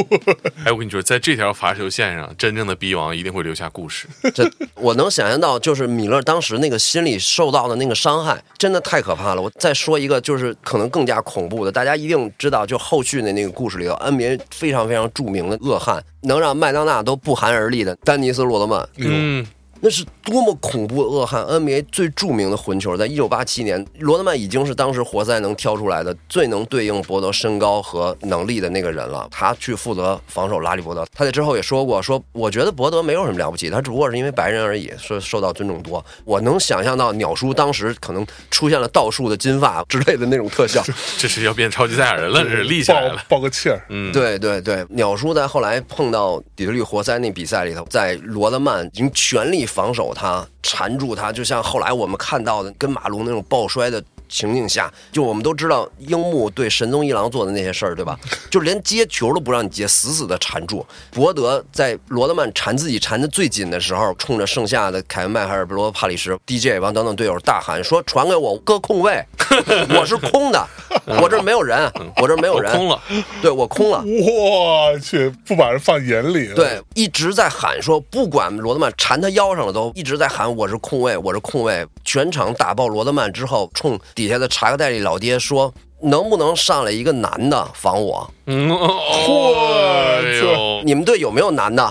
<laughs> 哎，我跟你说，在这条罚球线上，真正的逼王一定会留下故事。<laughs> 这我能想象到，就是米勒当时那个心里受到的那个伤害，真的太可怕了。我再说一个，就是可能更加恐怖的，大家一定知道，就后续的那个故事里头，NBA 非常非常著名的恶汉，能让麦当娜都不寒而栗的丹尼斯·罗德曼，嗯，那是多么恐怖的恶汉！NBA 最著名的混球，在一九八七年，罗德曼已经是当时活塞能挑出来的最能对应博德身高和能力的那个人了。他去负责防守拉里伯德。他在之后也说过，说我觉得伯德没有什么了不起，他只不过是因为白人而已，说受到尊重多。我能想象到鸟叔当时可能出现了倒数的金发之类的那种特效。<laughs> 这是要变超级赛亚人了，这是立起来了。爆个气儿，嗯，对对对，鸟叔在后来碰到底特律活塞那比赛里头，在罗德曼已经全力防守他、缠住他，就像后来我们看到的跟马龙那种抱摔的情境下，就我们都知道樱木对神宗一郎做的那些事儿，对吧？<laughs> 就连接球都不让你接，死死的缠住。博德在罗德曼缠自己缠的最紧的时候，冲着剩下的凯文麦海尔、罗帕里什、DJ 王等等队友大喊说：“传给我，搁空位，<laughs> 我是空的，<laughs> 我这没有人，我这没有人，空了，对我空了。”我去，不把人放眼里。，对，一直在喊说，不管罗德曼缠他腰上了，都一直在喊我是控位，我是控位。全场打爆罗德曼之后，冲底下的查克代理老爹说：“能不能上来一个男的防我？嗯，哦哎，你们队有没有男的？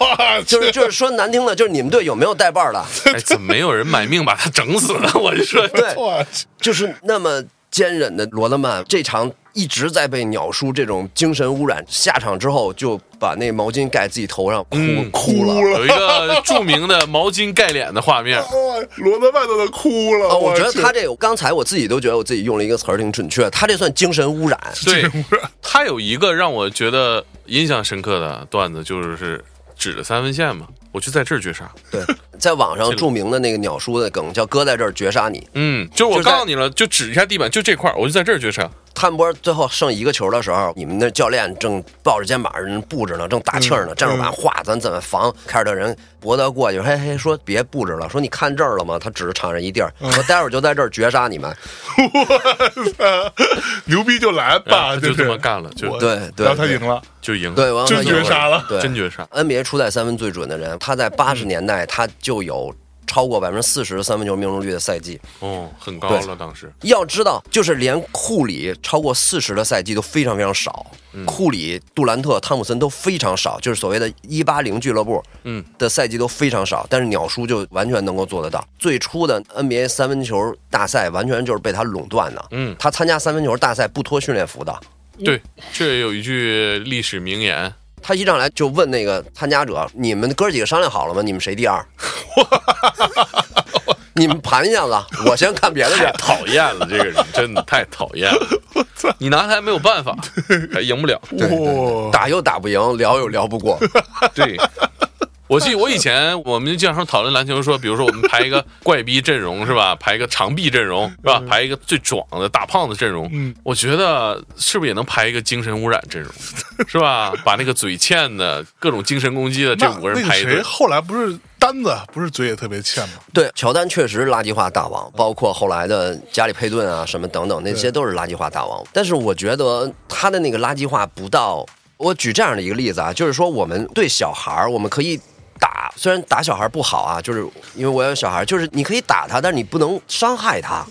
哇，就是就是说难听的，就是你们队有没有带把儿的？<laughs> 哎，怎么没有人买命把他整死呢？我就说，对，就是那么坚忍的罗德曼，这场一直在被鸟叔这种精神污染，下场之后就把那毛巾盖自己头上，哭、嗯哭了。有一个著名的毛巾盖脸的画面。<laughs> 罗德曼都能哭了。啊，我觉得他这个，刚才我自己都觉得我自己用了一个词儿挺准确，他这算精神污染。对，<laughs> 他有一个让我觉得印象深刻的段子，就是指着三分线嘛，我就在这儿绝杀。对，在网上著名的那个鸟叔的梗叫“哥在这儿绝杀你嗯，就是我告诉你了，就指一下地板，就这块儿，我就在这儿绝杀。”。汉波最后剩一个球的时候，你们那教练正抱着肩膀人布置呢，正打气儿呢，战术板画咱怎么防？凯尔特人博德过去，嘿嘿，说别布置了，说你看这儿了吗？他指着场上一地儿，说待会儿就在这儿绝杀你们。牛逼就来吧，<laughs> 就这么干了，就对对然后他赢了，就赢。对，完了真绝杀了对，真绝杀。NBA 初代三分最准的人，他在八十年代他就有超过百分之四十三分球命中率的赛季。哦，很高了，当时。要知道，就是连库里超过四十的赛季都非常非常少，嗯。库里、杜兰特、汤普森都非常少，就是所谓的“一八零俱乐部”嗯。的赛季都非常少，但是鸟叔就完全能够做得到。最初的 NBA 三分球大赛完全就是被他垄断的，嗯。他参加三分球大赛不脱训练服的，对，这有一句历史名言，他一上来就问那个参加者：“你们哥几个商量好了吗？你们谁第二？<laughs> 你们盘一下子，我先看别的去 <laughs> 太。讨厌了，这个人真的太讨厌了。你拿他没有办法，还赢不了。对，打又打不赢，聊又聊不过。对，我记得我以前我们经常讨论篮球，说，比如说我们排一个 <laughs> 怪逼阵容是吧？排一个长臂阵容是吧？排一个最壮的大胖子阵容。嗯，我觉得是不是也能排一个精神污染阵容，是吧？把那个嘴欠的、各种精神攻击的这五个人那个谁排一队。后来不是单子，不是嘴也特别欠吗？对，乔丹确实垃圾话大王，包括后来的加里佩顿啊什么等等，那些都是垃圾话大王。但是我觉得他的那个垃圾话不到。我举这样的一个例子啊，就是说我们对小孩儿，我们可以打，虽然打小孩不好啊，就是因为我有小孩，就是你可以打他，但是你不能伤害他。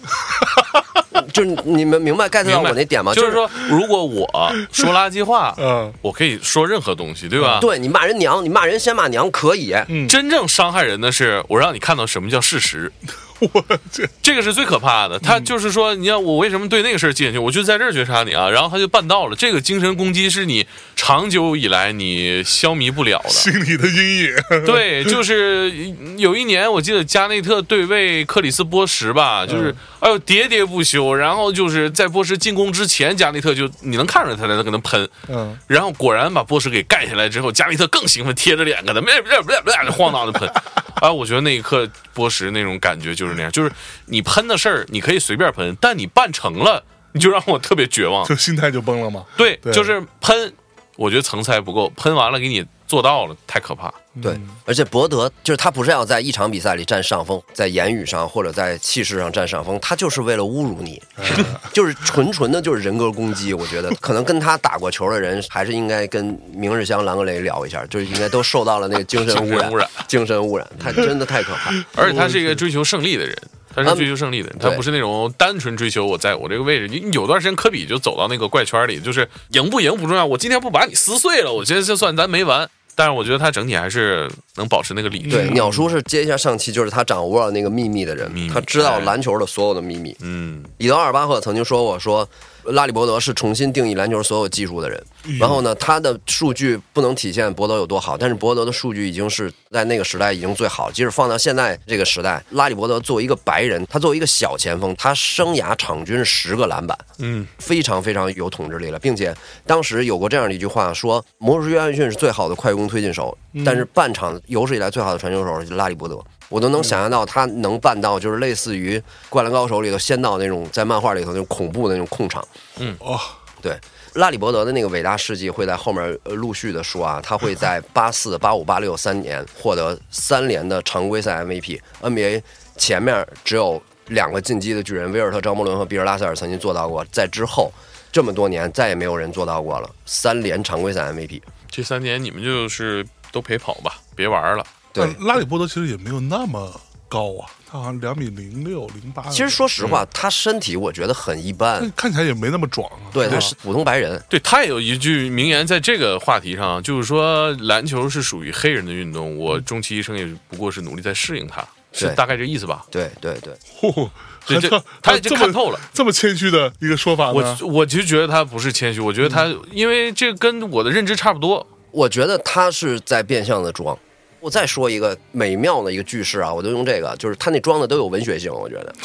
就是你们明白 <laughs> get 到我那点吗？就是说，如果我说垃圾话，嗯我可以说任何东西，对吧？对你骂人娘，你骂人先骂娘可以，嗯真正伤害人的是，我让你看到什么叫事实，我 <laughs> 这这个是最可怕的。他就是说，你要我为什么对那个事儿记进去，我就在这儿绝杀你啊，然后他就办到了。这个精神攻击是你长久以来你消弭不了的。心里的阴影。对，就是有一年，我记得加内特对位克里斯波什吧，就是哎呦喋喋不休，然后就是在波什进攻之前，加内特就你能看出来他在那跟他喷，嗯，然后果然把波什给盖下来之后，加内特更兴奋，贴着脸跟他别别别别晃荡着喷。啊，我觉得那一刻波什那种感觉就是那样，就是你喷的事儿你可以随便喷，但你办成了，你就让我特别绝望。就心态就崩了嘛。对，对就是喷，我觉得层次还不够，喷完了给你做到了，太可怕。对，而且博德就是他不是要在一场比赛里占上风，在言语上或者在气势上占上风，他就是为了侮辱你，<laughs> 就是纯纯的就是人格攻击。我觉得可能跟他打过球的人，还是应该跟明日香、兰格雷聊一下，就是应该都受到了那个精神污染，<laughs> 精神污染精神污染，他真的太可怕。而且他是一个追求胜利的人，他是追求胜利的人，他不是那种单纯追求我在我这个位置。你你有段时间科比就走到那个怪圈里，就是赢不赢不重要，我今天不把你撕碎了，我今天就算咱没完。但是我觉得他整体还是能保持那个理智。对，鸟叔是接一下上期，就是他掌握了那个秘密的人，他知道哎篮球的所有的秘密。嗯，里德阿尔巴赫曾经说过，说拉里伯德是重新定义篮球所有技术的人。然后呢，他的数据不能体现博德有多好，但是博德的数据已经是在那个时代已经最好。即使放到现在这个时代，拉里伯德作为一个白人，他作为一个小前锋，他生涯场均十个篮板，嗯，非常非常有统治力了，并且当时有过这样的一句话说，魔术师约翰逊是最好的快攻推进手，但是半场有史以来最好的传球手是拉里伯德。我都能想象到他能办到，就是类似于《灌篮高手》里头仙道那种，在漫画里头那种恐怖的那种控场。嗯哦，对，拉里伯德的那个伟大事迹会在后面呃陆续的说啊，他会在八四、八五、八六三年获得三连的常规赛 MVP。NBA 前面只有两个进击的巨人，威尔特、张伯伦和比尔拉塞尔曾经做到过，在之后这么多年再也没有人做到过了，三连常规赛 MVP。这三年你们就是都陪跑吧，别玩了。对但拉里伯德其实也没有那么高啊，他好像两米零六零八。其实说实嗯话，他身体我觉得很一般，看起来也没那么壮啊。对，他是普通白人。对他也有一句名言，在这个话题上，就是说篮球是属于黑人的运动，我终其一生也不过是努力在适应它，是大概这意思吧？对对对，嚯，对这还他已经看透了。这么谦虚的一个说法我呢？我其实觉得他不是谦虚，我觉得他因为这跟我的认知差不多。我觉得他是在变相的装。我再说一个美妙的一个句式啊，我就用这个，就是他那装的都有文学性，我觉得。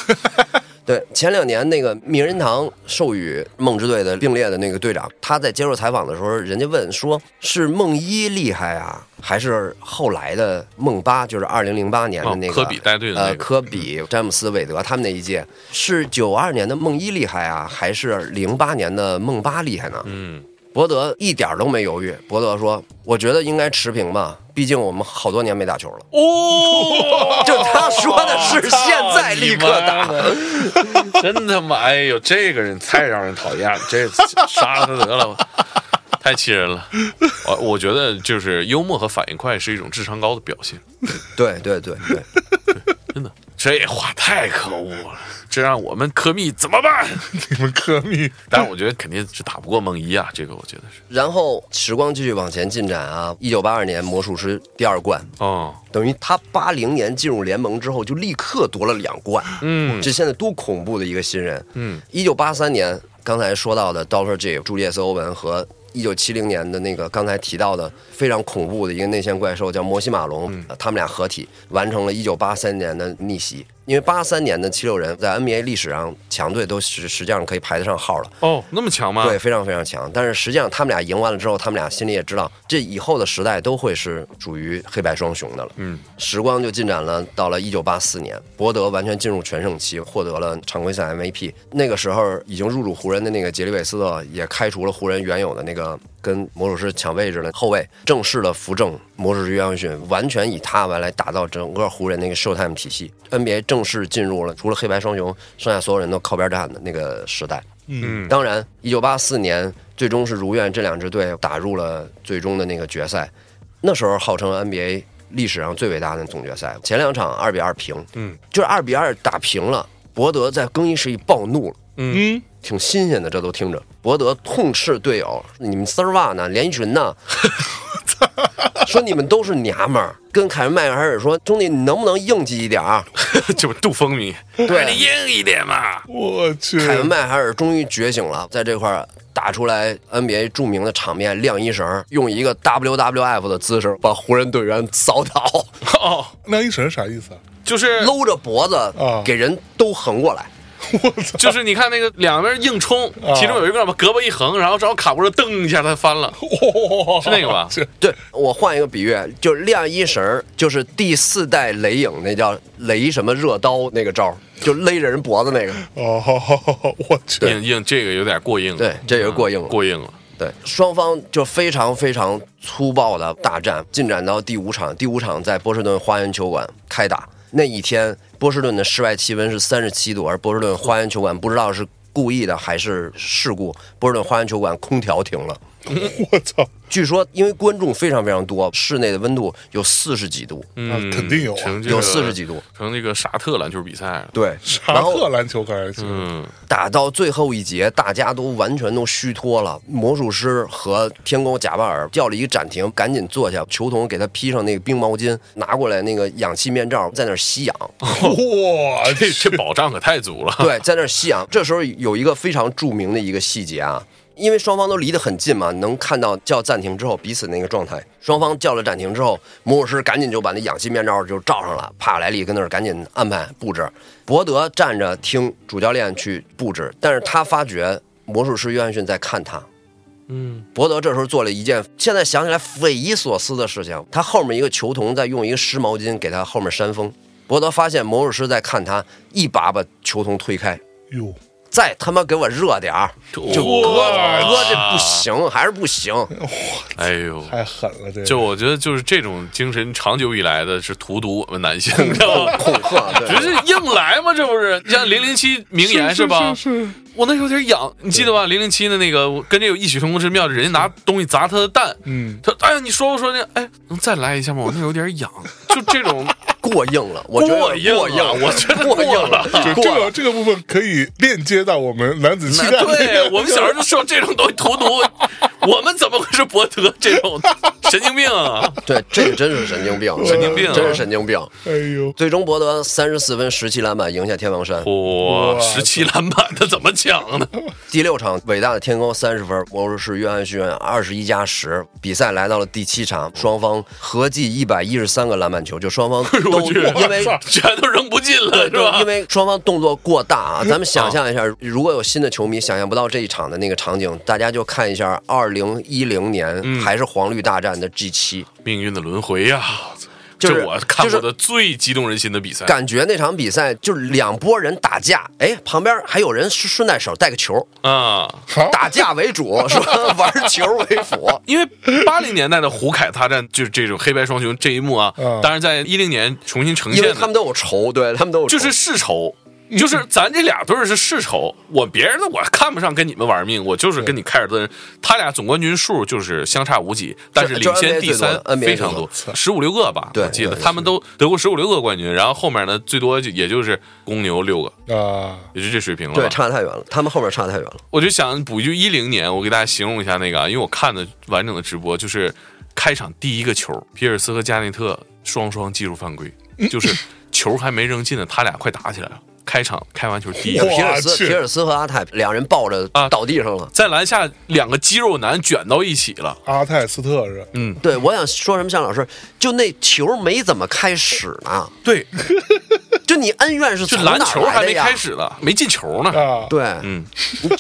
<laughs> 对，前两年那个名人堂授予梦之队的并列的那个队长，他在接受采访的时候，人家问说是梦一厉害啊，还是后来的梦八，就是二零零八年的那个、哦科比带队的那个呃，科比、詹姆斯、韦德他们那一届，是九二年的梦一厉害啊，还是零八年的梦八厉害呢？嗯，伯德一点都没犹豫，伯德说：“我觉得应该持平吧，毕竟我们好多年没打球了。”哦，就他说的是现在立刻打，真他妈，哎呦，这个人太让人讨厌了，这杀了他得了吧，太气人了。我我觉得就是幽默和反应快是一种智商高的表现，对对对对，真的，这话太可恶了，这让我们科密怎么办？<laughs> 你们科密 <laughs> 但是我觉得肯定是打不过梦一啊，这个我觉得是。然后时光继续往前进展啊，一九八二年魔术师第二冠，哦，等于他八零年进入联盟之后就立刻夺了两冠，嗯这现在多恐怖的一个新人。嗯，一九八三年刚才说到的 Doctor J 朱利叶斯欧文和一九七零年的那个刚才提到的非常恐怖的一个内线怪兽叫摩西马龙，呃他们俩合体完成了一九八三年的逆袭。因为八三年的七六人在 NBA 历史上强队都实实际上可以排得上号了。哦，那么强吗？对，，非常非常强。但是实际上，他们俩赢完了之后，他们俩心里也知道，这以后的时代都会是属于黑白双雄的了。嗯，时光就进展了，到了一九八四年，伯德完全进入全盛期，获得了常规赛 MVP。那个时候已经入主湖人的那个杰里韦斯特也开除了湖人原有的那个跟魔术师抢位置的后卫，正式的扶正魔术师约翰逊，完全以他来打造整个湖人那个 Showtime 体系。NBA 正式进入了除了黑白双雄，剩下所有人都靠边站的那个时代。嗯，当然，一九八四年最终是如愿这两支队打入了最终的那个决赛。那时候号称 NBA 历史上最伟大的总决赛，前两场二比二平，嗯，就是二比二打平了。伯德在更衣室里暴怒了，嗯，挺新鲜的，这都听着。博德痛斥队友：“你们丝袜呢？连衣裙呢？<laughs> ”说你们都是娘们儿。跟凯文麦克海尔说：“兄弟，你能不能硬气一点儿？” <laughs> 这不杜风迷，对你硬一点嘛。我去，凯文麦海尔终于觉醒了，在这块儿打出来 NBA 著名的场面晾衣绳，用一个 WWF 的姿势把湖人队员扫倒，<laughs> 哦，晾衣绳啥意思啊？就是搂着脖子啊给人都横过来。我操！就是你看那个两边硬冲，啊其中有一个把胳膊一横，然后正好卡脖子，噔一下他翻了，哇是那个吧？<laughs> 是对我换一个比喻，就是晾衣绳，就是第四代雷影那叫雷什么热刀那个招，就勒着人脖子那个。哦，我去，硬硬这个有点过硬了，对这个过硬了嗯过硬了。对，双方就非常非常粗暴的大战，进展到第五场。第五场在波士顿花园球馆开打。那一天，波士顿的室外气温是三十七度，而波士顿花园球馆不知道是故意的还是事故，波士顿花园球馆空调停了。<laughs> 我操！据说因为观众非常非常多，室内的温度有四十几度，嗯，肯定有啊有四十几度。成那个沙特篮球比赛。对，沙特篮球可还行，嗯，打到最后一节，大家都完全都虚脱了。魔术师和天宫贾巴尔叫了一个暂停，赶紧坐下，球童给他披上那个冰毛巾，拿过来那个氧气面罩，在那吸氧。哇，这这保障可太足了。对，在那吸氧。这时候有一个非常著名的一个细节啊，因为双方都离得很近嘛，能看到叫暂停之后彼此那个状态。双方叫了暂停之后，魔术师赶紧就把那氧气面罩就罩上了，帕莱利跟那儿赶紧安排布置，伯德站着听主教练去布置，但是他发觉魔术师约翰逊在看他。嗯，伯德这时候做了一件现在想起来匪夷所思的事情，他后面一个球童在用一个湿毛巾给他后面扇风。伯德发现魔术师在看他，一把把球童推开，哟，再他妈给我热点儿，就哥哥这不行，还是不行。哎呦，太狠了，这个就我觉得就是这种精神，长久以来的是荼毒我们男性，<laughs> 知道吗？恐吓，对只是硬来嘛，这不是？你像零零七名言是吧？是是，我那时候有点痒，你记得吧？零零七的那个跟这有异曲同工之妙，人家拿东西砸他的蛋，嗯，他哎呀，你说不说那？哎，能再来一下吗？我那有点痒，就这种 <laughs> 过硬了，我觉得过硬过硬了我觉得过硬了就这个这个部分可以链接到我们男子气概。对我们小时候就受这种东西荼毒，我们怎么会是博德这种神经病啊？<laughs> 对，这个真是神经病，神经病啊真是神经病。哎呦，最终博德三十四分十七篮板赢下天王山，哇，哇十七篮板，他怎么抢的？<laughs> 第六场伟大的天空三十分，魔术师约翰逊二十一加十。比赛来到了第七场，双方合计一百一十三个篮板球，就双方 <laughs> 都因为 <laughs> 全都扔不进了，是，吧因？为双方动作过大啊，咱们想象一下，如果有新的球迷想象不到这一场的那个场景，大家就看一下二零一零年嗯还是黄绿大战的 G 七，命运的轮回呀，就是这我看过的最激动人心的比赛。感觉那场比赛就是两拨人打架，哎，旁边还有人顺顺带手带个球，啊，打架为主，是吧？玩球为辅。因为八零年代的胡凯大战就是这种黑白双雄这一幕啊嗯，当然在一零年重新呈现的，因为他们都有仇，对他们都有，就是世仇。就是咱这俩队儿是世仇，我别人的我看不上跟你们玩命，我就是跟你凯尔特人，他俩总冠军数就是相差无几，但是领先第三非常多，十五六个吧，我记得他们都得过十五六个冠军，然后后面呢最多就也就是公牛六个，啊，也就这水平了对吧。差太远了，他们后面差太远了。我就想补一句，一零年我给大家形容一下那个啊，因为我看的完整的直播，就是开场第一个球，皮尔斯和加内特双双技术犯规，就是球还没扔进呢，他俩快打起来了。开场开完球第一个皮尔斯、皮尔斯和阿泰两人抱着啊倒地上了。在篮下两个肌肉男卷到一起了。阿泰斯特是。嗯，对，我想说什么，向老师，就那球没怎么开始呢，对，<laughs> 就你恩怨是就从哪篮球还没儿来的呀？开始呢，没进球呢。啊，对，嗯，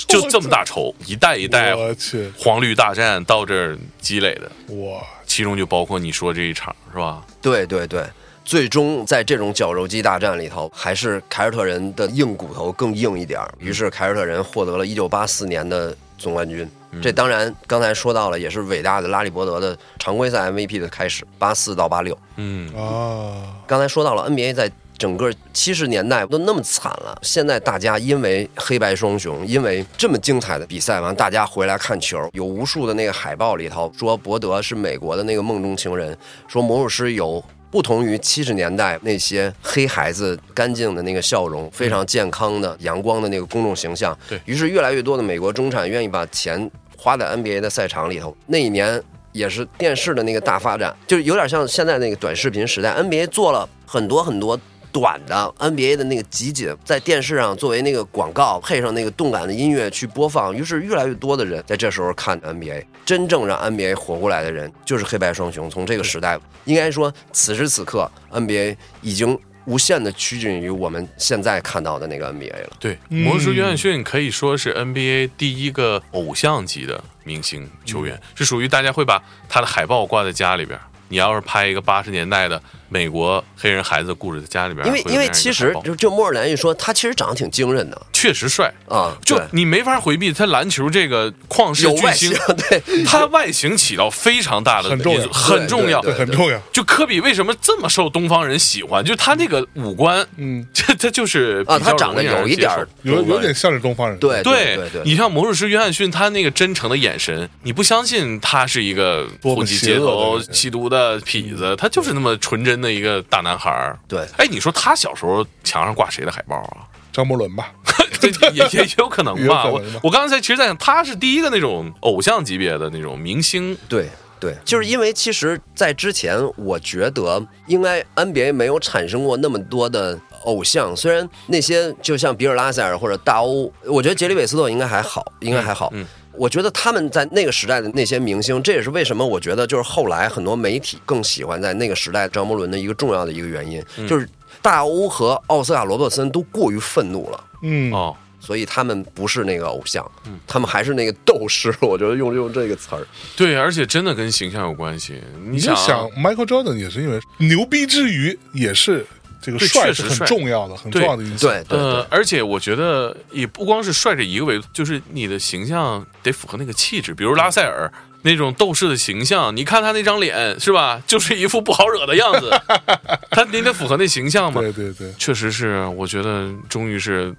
就这么大仇，一代一代我去，黄绿大战到这儿积累的，哇，其中就包括你说这一场是吧？对对对，最终在这种绞肉机大战里头，还是凯尔特人的硬骨头更硬一点儿。于是凯尔特人获得了一九八四年的总冠军。这当然刚才说到了，也是伟大的拉里伯德的常规赛 MVP 的开始，八四到八六。嗯，啊，刚才说到了 NBA 在整个七十年代都那么惨了，现在大家因为黑白双雄，因为这么精彩的比赛完，大家回来看球，有无数的那个海报里头说伯德是美国的那个梦中情人，说魔术师有。不同于七十年代那些黑孩子干净的那个笑容，非常健康的阳光的那个公众形象，对于是越来越多的美国中产愿意把钱花在 NBA 的赛场里头。那一年也是电视的那个大发展，就是有点像现在那个短视频时代，NBA 做了很多很多。短的 NBA 的那个集锦在电视上作为那个广告，配上那个动感的音乐去播放，于是越来越多的人在这时候看 NBA。真正让 NBA 活过来的人就是黑白双雄。从这个时代，应该说此时此刻，NBA 已经无限的趋近于我们现在看到的那个 NBA 了。对，魔术师约翰逊可以说是 NBA 第一个偶像级的明星球员，是属于大家会把他的海报挂在家里边。你要是拍一个八十年代的美国黑人孩子的故事，的家里边因为因为其实就就莫尔兰一说，他其实长得挺惊人的。确实帅，啊，就你没法回避他篮球这个旷世巨星，，<laughs> 对，他外形起到非常大的很重要很重要。对很重要。就科比为什么这么受东方人喜欢？就他那个五官，嗯，<laughs> 这他就是啊，他长得有一点有有点像是东方人，对对对对你像魔术师约翰逊，他那个真诚的眼神，你不相信他是一个混迹街头、吸毒的痞子，他就是那么纯真的一个大男孩儿。对哎，你说他小时候墙上挂谁的海报啊？张伯伦吧，<laughs> 这 <laughs> 也也也有可能吧。我我刚才其实在想，他是第一个那种偶像级别的那种明星。对对，就是因为其实，在之前，我觉得应该 NBA 没有产生过那么多的偶像，虽然那些就像比尔拉塞尔或者大欧，我觉得杰里韦斯特应该还好，应该还好。嗯我觉得他们在那个时代的那些明星，这也是为什么我觉得就是后来很多媒体更喜欢在那个时代张伯伦的一个重要的一个原因，嗯就是大欧和奥斯卡罗伯森都过于愤怒了。嗯，哦，所以他们不是那个偶像，他们还是那个斗士。我觉得用用这个词儿，对，而且真的跟形象有关系。你你就想 Michael Jordan 也是因为牛逼之余，也是这个帅是很确实帅重要的，很重要的因素。对，，呃而且我觉得也不光是帅这一个维度，就是你的形象得符合那个气质，比如拉塞尔。那种斗士的形象，你看他那张脸是吧，就是一副不好惹的样子，<laughs> 他你得符合那形象嘛。对对对，确实是，我觉得终于是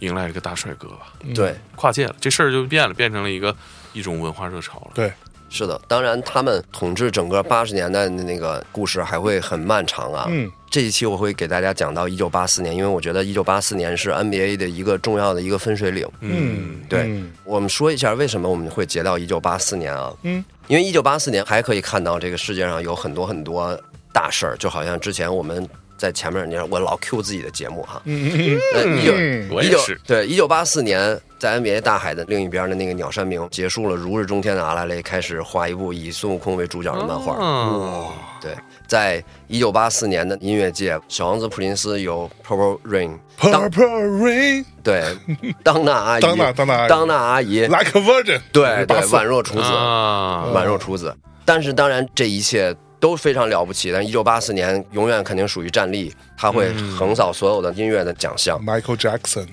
迎来了一个大帅哥吧，对。跨界了，这事儿就变了，变成了一个一种文化热潮了。对，是的，当然他们统治整个八十年代的那个故事还会很漫长啊。嗯，这一期我会给大家讲到一九八四年，因为我觉得一九八四年是 NBA 的一个重要的一个分水岭。嗯，对，嗯我们说一下为什么我们会截到一九八四年啊？嗯，因为一九八四年还可以看到这个世界上有很多很多大事儿，就好像之前我们在前面，你看我老 Q 自己的节目哈。嗯一九对一九八四年，在 NBA 大海的另一边的那个鸟山明结束了如日中天的阿拉蕾，开始画一部以孙悟空为主角的漫画。哦对，在一九八四年的音乐界，小王子普林斯有 Purple Rain，，Purple Rain 对，<laughs> 当娜阿姨，当娜当娜阿姨当娜阿姨，like a virgin，对对，84宛若处子，啊，宛若处子。但是当然，这一切都非常了不起。但一九八四年永远肯定属于战力，他会横扫所有的音乐的奖项。Michael Jackson，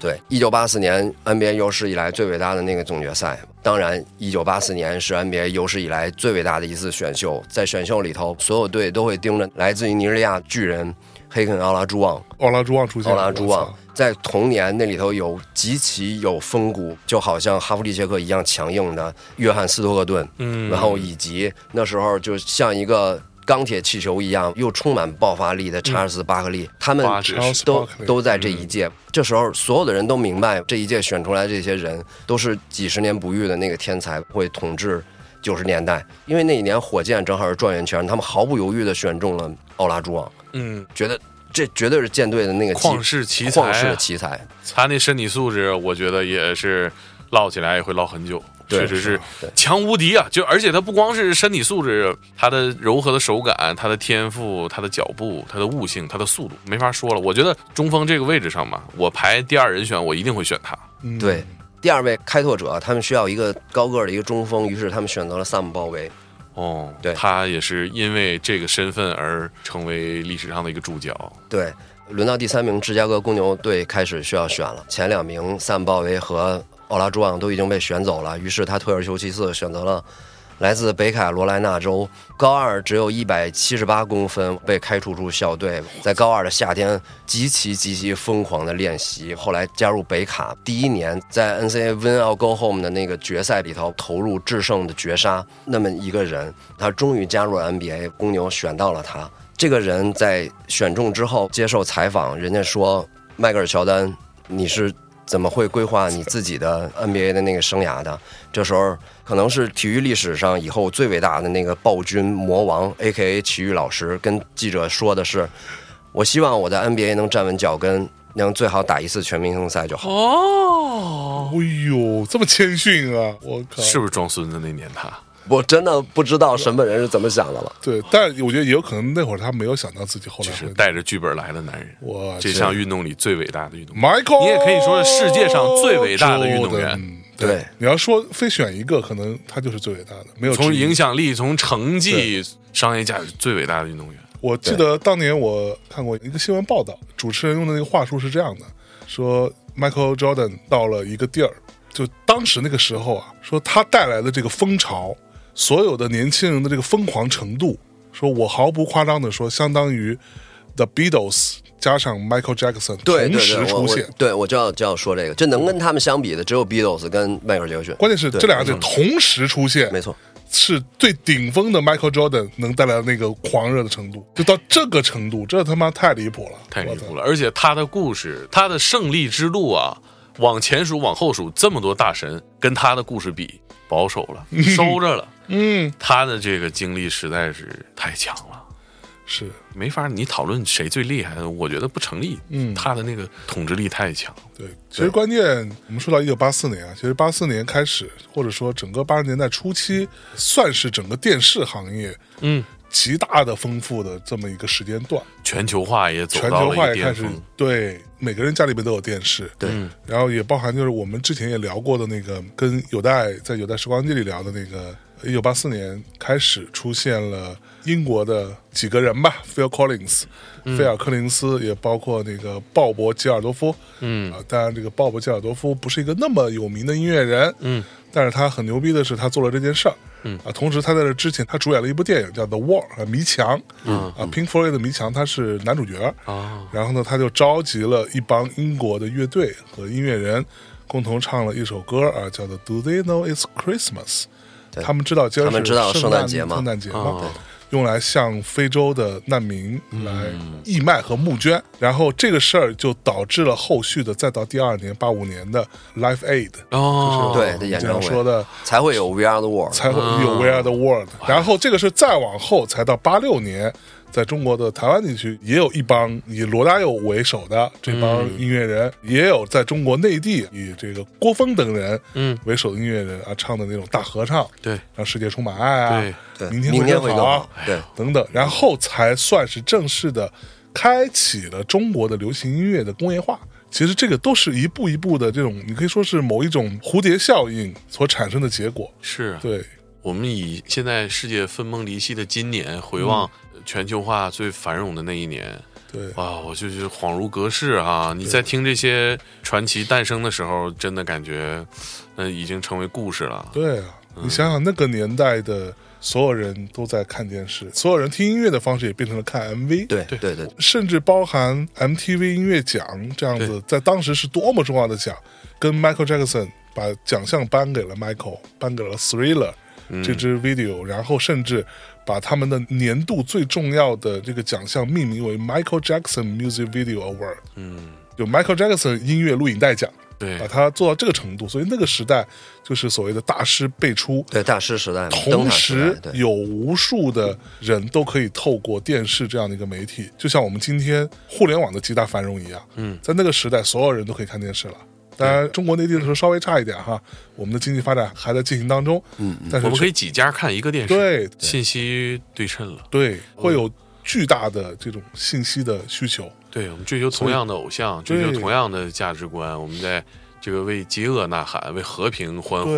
对，一九八四年 NBA 有史以来最伟大的那个总决赛。当然，一九八四年是 NBA 有史以来最伟大的一次选秀。在选秀里头，所有队都会盯着来自于尼日利亚巨人黑肯奥拉朱旺。奥拉朱旺出现，奥拉朱旺在同年那里头有极其有风骨，就好像哈弗利切克一样强硬的约翰斯托克顿，嗯然后以及那时候就像一个钢铁气球一样又充满爆发力的查尔斯巴克利，他们都都在这一届。这时候所有的人都明白，这一届选出来这些人都是几十年不遇的那个天才，会统治。九十年代，因为那一年火箭正好是状元签，他们毫不犹豫地选中了奥拉朱旺，嗯，觉得这绝对是舰队的那个基旷世奇才啊旷世的奇才。他那身体素质，我觉得也是唠起来也会唠很久。对确实是强无敌啊！就而且他不光是身体素质，他的柔和的手感，他的天赋，他的脚步，他的悟性，他的速度，没法说了。我觉得中锋这个位置上吧，我排第二人选，我一定会选他。嗯对，第二位开拓者，他们需要一个高个儿的一个中锋，于是他们选择了萨姆鲍威。哦，对他也是因为这个身份而成为历史上的一个主角。对，轮到第三名，芝加哥公牛队开始需要选了。前两名萨姆鲍威和奥拉朱旺都已经被选走了，于是他退而求其次，选择了来自北卡罗来纳州高二，只有一百七十八公分，被开除出校队。在高二的夏天，极其极其疯狂的练习，后来加入北卡。第一年在 NCAA Win or Go Home 的那个决赛里头投入制胜的绝杀，那么一个人，他终于加入了 NBA，公牛选到了他。这个人在选中之后接受采访，人家说迈克尔乔丹，你是怎么会规划你自己的 NBA 的那个生涯的？这时候可能是体育历史上以后最伟大的那个暴君魔王 A.K.A 体育老师跟记者说的是：“我希望我在 NBA 能站稳脚跟，能最好打一次全明星赛就好。哦，哎呦，这么谦逊啊！我靠，是不是装孙子那年他？”我真的不知道什么人是怎么想的了。对，但我觉得也有可能那会儿他没有想到自己后来就是带着剧本来的男人。我这项运动里最伟大的运动员。Michael，你也可以说是世界上最伟大的运动员对你要说非选一个，可能他就是最伟大的，没有从影响力、从成绩、商业价值最伟大的运动员。我记得当年我看过一个新闻报道，主持人用的那个话术是这样的：说 Michael Jordan 到了一个地儿，就当时那个时候啊，说他带来的这个风潮，所有的年轻人的这个疯狂程度，说我毫不夸张的说，相当于 The Beatles 加上 Michael Jackson 同对对对，我时出现。我对我就要就要说这个，这能跟他们相比的只有 Beatles 跟迈克尔杰克逊。关键是对这两个人同时出现，没错，是最顶峰的 Michael Jordan 能带来的那个狂热的程度，就到这个程度，这他妈太离谱了，太离谱了！而且他的故事，他的胜利之路啊，往前数、往后数，这么多大神跟他的故事比，保守了，<laughs> 收着了。嗯，他的这个经历实在是太强了，是没法你讨论谁最厉害，我觉得不成立。嗯他的那个统治力太强。对。其实关键，我们说到一九八四年啊，其实八四年开始，或者说整个八十年代初期，算是整个电视行业嗯，极大的丰富的这么一个时间段。全球化也走全球到了化也开始。对每个人家里边都有电视，对嗯然后也包含就是我们之前也聊过的那个，跟有代在有代时光机里聊的那个，一九八四年开始出现了英国的几个人吧，Phil Collins，、菲尔柯林斯，也包括那个鲍勃吉尔多夫，嗯啊，当然这个鲍勃吉尔多夫不是一个那么有名的音乐人，嗯，但是他很牛逼的是他做了这件事儿。嗯啊，同时他在这之前，他主演了一部电影叫《The Wall》啊，迷墙。嗯啊，Pink Floyd 的迷墙，他是男主角。啊，然后呢，他就召集了一帮英国的乐队和音乐人，共同唱了一首歌啊，叫做《Do They Know It's Christmas》。对。他们知道今儿是圣圣诞节吗？圣诞节吗？哦？用来向非洲的难民来嗯义卖和募捐，然后这个事儿就导致了后续的，再到第二年八五年的 Life Aid，哦，对的演这唱会。说的才会有 We Are the World。才会有 We Are the World，然后这个是再往后才到八六年。在中国的台湾地区，也有一帮以罗大佑为首的这帮音乐人，也有在中国内地以这个郭峰等人嗯。为首的音乐人啊唱的那种大合唱，对。让世界充满爱啊，对。对，明天明天会会更好更好。对，等等，然后才算是正式的开启了中国的流行音乐的工业化。其实这个都是一步一步的这种，你可以说是某一种蝴蝶效应所产生的结果。是。啊，对，我们以现在世界分崩离析的今年回望嗯全球化最繁荣的那一年，对，哇，我就是恍如隔世啊！你在听这些传奇诞生的时候，真的感觉那已经成为故事了。对啊！你想想那个年代的所有人都在看电视，所有人听音乐的方式也变成了看 MV。对对对对，甚至包含 MTV 音乐奖这样子，在当时是多么重要的奖，跟 Michael Jackson 把奖项颁给了 Michael，颁给了 Thriller 这支 video，、然后甚至把他们的年度最重要的这个奖项命名为 Michael Jackson Music Video Award，嗯，就 Michael Jackson 音乐录影带奖，对。把，它做到这个程度，所以那个时代就是所谓的大师辈出，对大师时代，同时有无数的人都可以透过电视这样的一个媒体，就像我们今天互联网的极大繁荣一样。嗯，在那个时代，所有人都可以看电视了。当然，中国内地的时候稍微差一点哈，我们的经济发展还在进行当中。嗯，但是我们可以几家看一个电视，对信息对称了。对会有巨大的这种信息的需求。对，我们追求同样的偶像，追求同样的价值观，我们在这个为饥饿呐喊，为和平欢呼，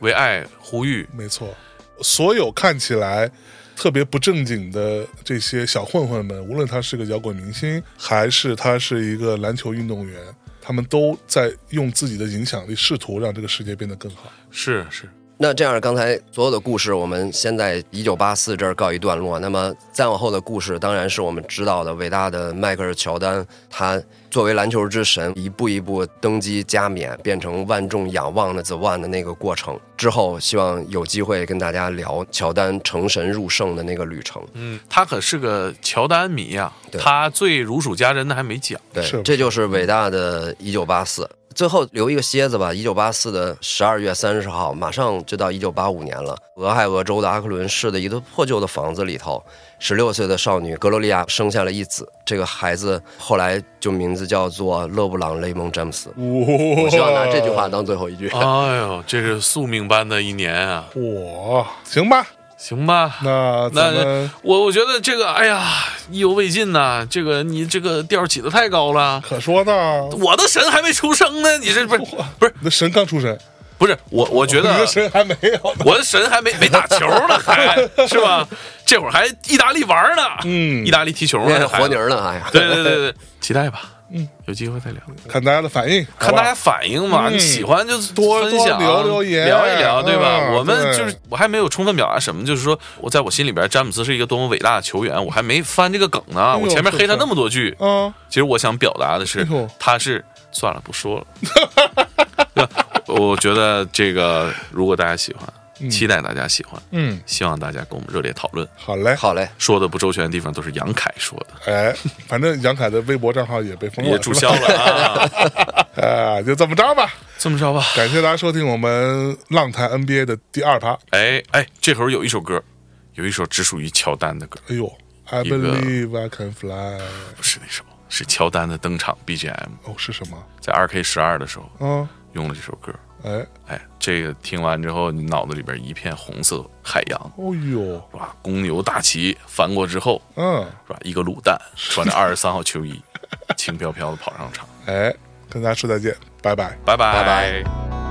为爱呼吁。没错，所有看起来特别不正经的这些小混混们，无论他是个摇滚明星，还是他是一个篮球运动员，他们都在用自己的影响力，试图让这个世界变得更好。是是，那这样，刚才所有的故事，我们先在一九八四这儿告一段落。那么再往后的故事，当然是我们知道的伟大的迈克尔·乔丹，他作为篮球之神，一步一步登基加冕，变成万众仰望的 The One 的那个过程。之后，希望有机会跟大家聊乔丹成神入圣的那个旅程。嗯，他可是个乔丹迷呀、对他最如数家珍的还没讲。对是，这就是伟大的一九八四。最后留一个蝎子吧，一九八四的十二月三十号，马上就到一九八五年了。俄亥俄州的阿克伦市的一个破旧的房子里头，十六岁的少女格罗利亚生下了一子。这个孩子后来就名字叫做勒布朗·雷蒙·詹姆斯。我我希望拿这句话当最后一句。哎呦，这是宿命般的一年啊！哇，行吧，行吧，那那我我觉得这个，哎呀，意犹未尽呐、这个你这个调儿起的太高了。可说呢，我的神还没出生呢，你这不是不是你的神刚出生，不是我？我觉你得的神还没有。我的神还没没打球呢，还是吧？这会儿还意大利玩呢，嗯意大利踢球那呢，活泥儿呢，哎呀，对对对对，期待吧，嗯，有机会再聊，看大家的反应，看大家反应嘛，喜欢就多分享多留留言。聊一聊，对吧？嗯我们就是我还没有充分表达什么，就是说我在我心里边，詹姆斯是一个多么伟大的球员，我还没翻这个梗呢，呦我前面黑他那么多句，吧啊，其实我想表达的是哎，他是算了，不说了。<laughs> 我觉得这个，如果大家喜欢，期待大家喜欢，嗯，希望大家跟我们热烈讨论。好嘞，好嘞，说的不周全的地方都是杨凯说的，哎，反正杨凯的微博账号也被封了，也注销了啊。<laughs> 啊，就这么着吧。这么着吧，感谢大家收听我们浪谈 NBA 的第二趴。哎哎，这会儿有一首歌，有一首只属于乔丹的歌，哎呦，I believe I can fly。不是那首，是乔丹的登场 BGM，哦，是什么？在二 K 十二的时候嗯，用了这首歌。哎，哎，这个听完之后，你脑子里边一片红色海洋，哦呦，是吧？公牛大旗翻过之后，嗯，是吧？一个卤蛋穿着二十三号球衣，<laughs> 轻飘飘的跑上场。哎，跟大家说再见，拜拜。拜拜拜拜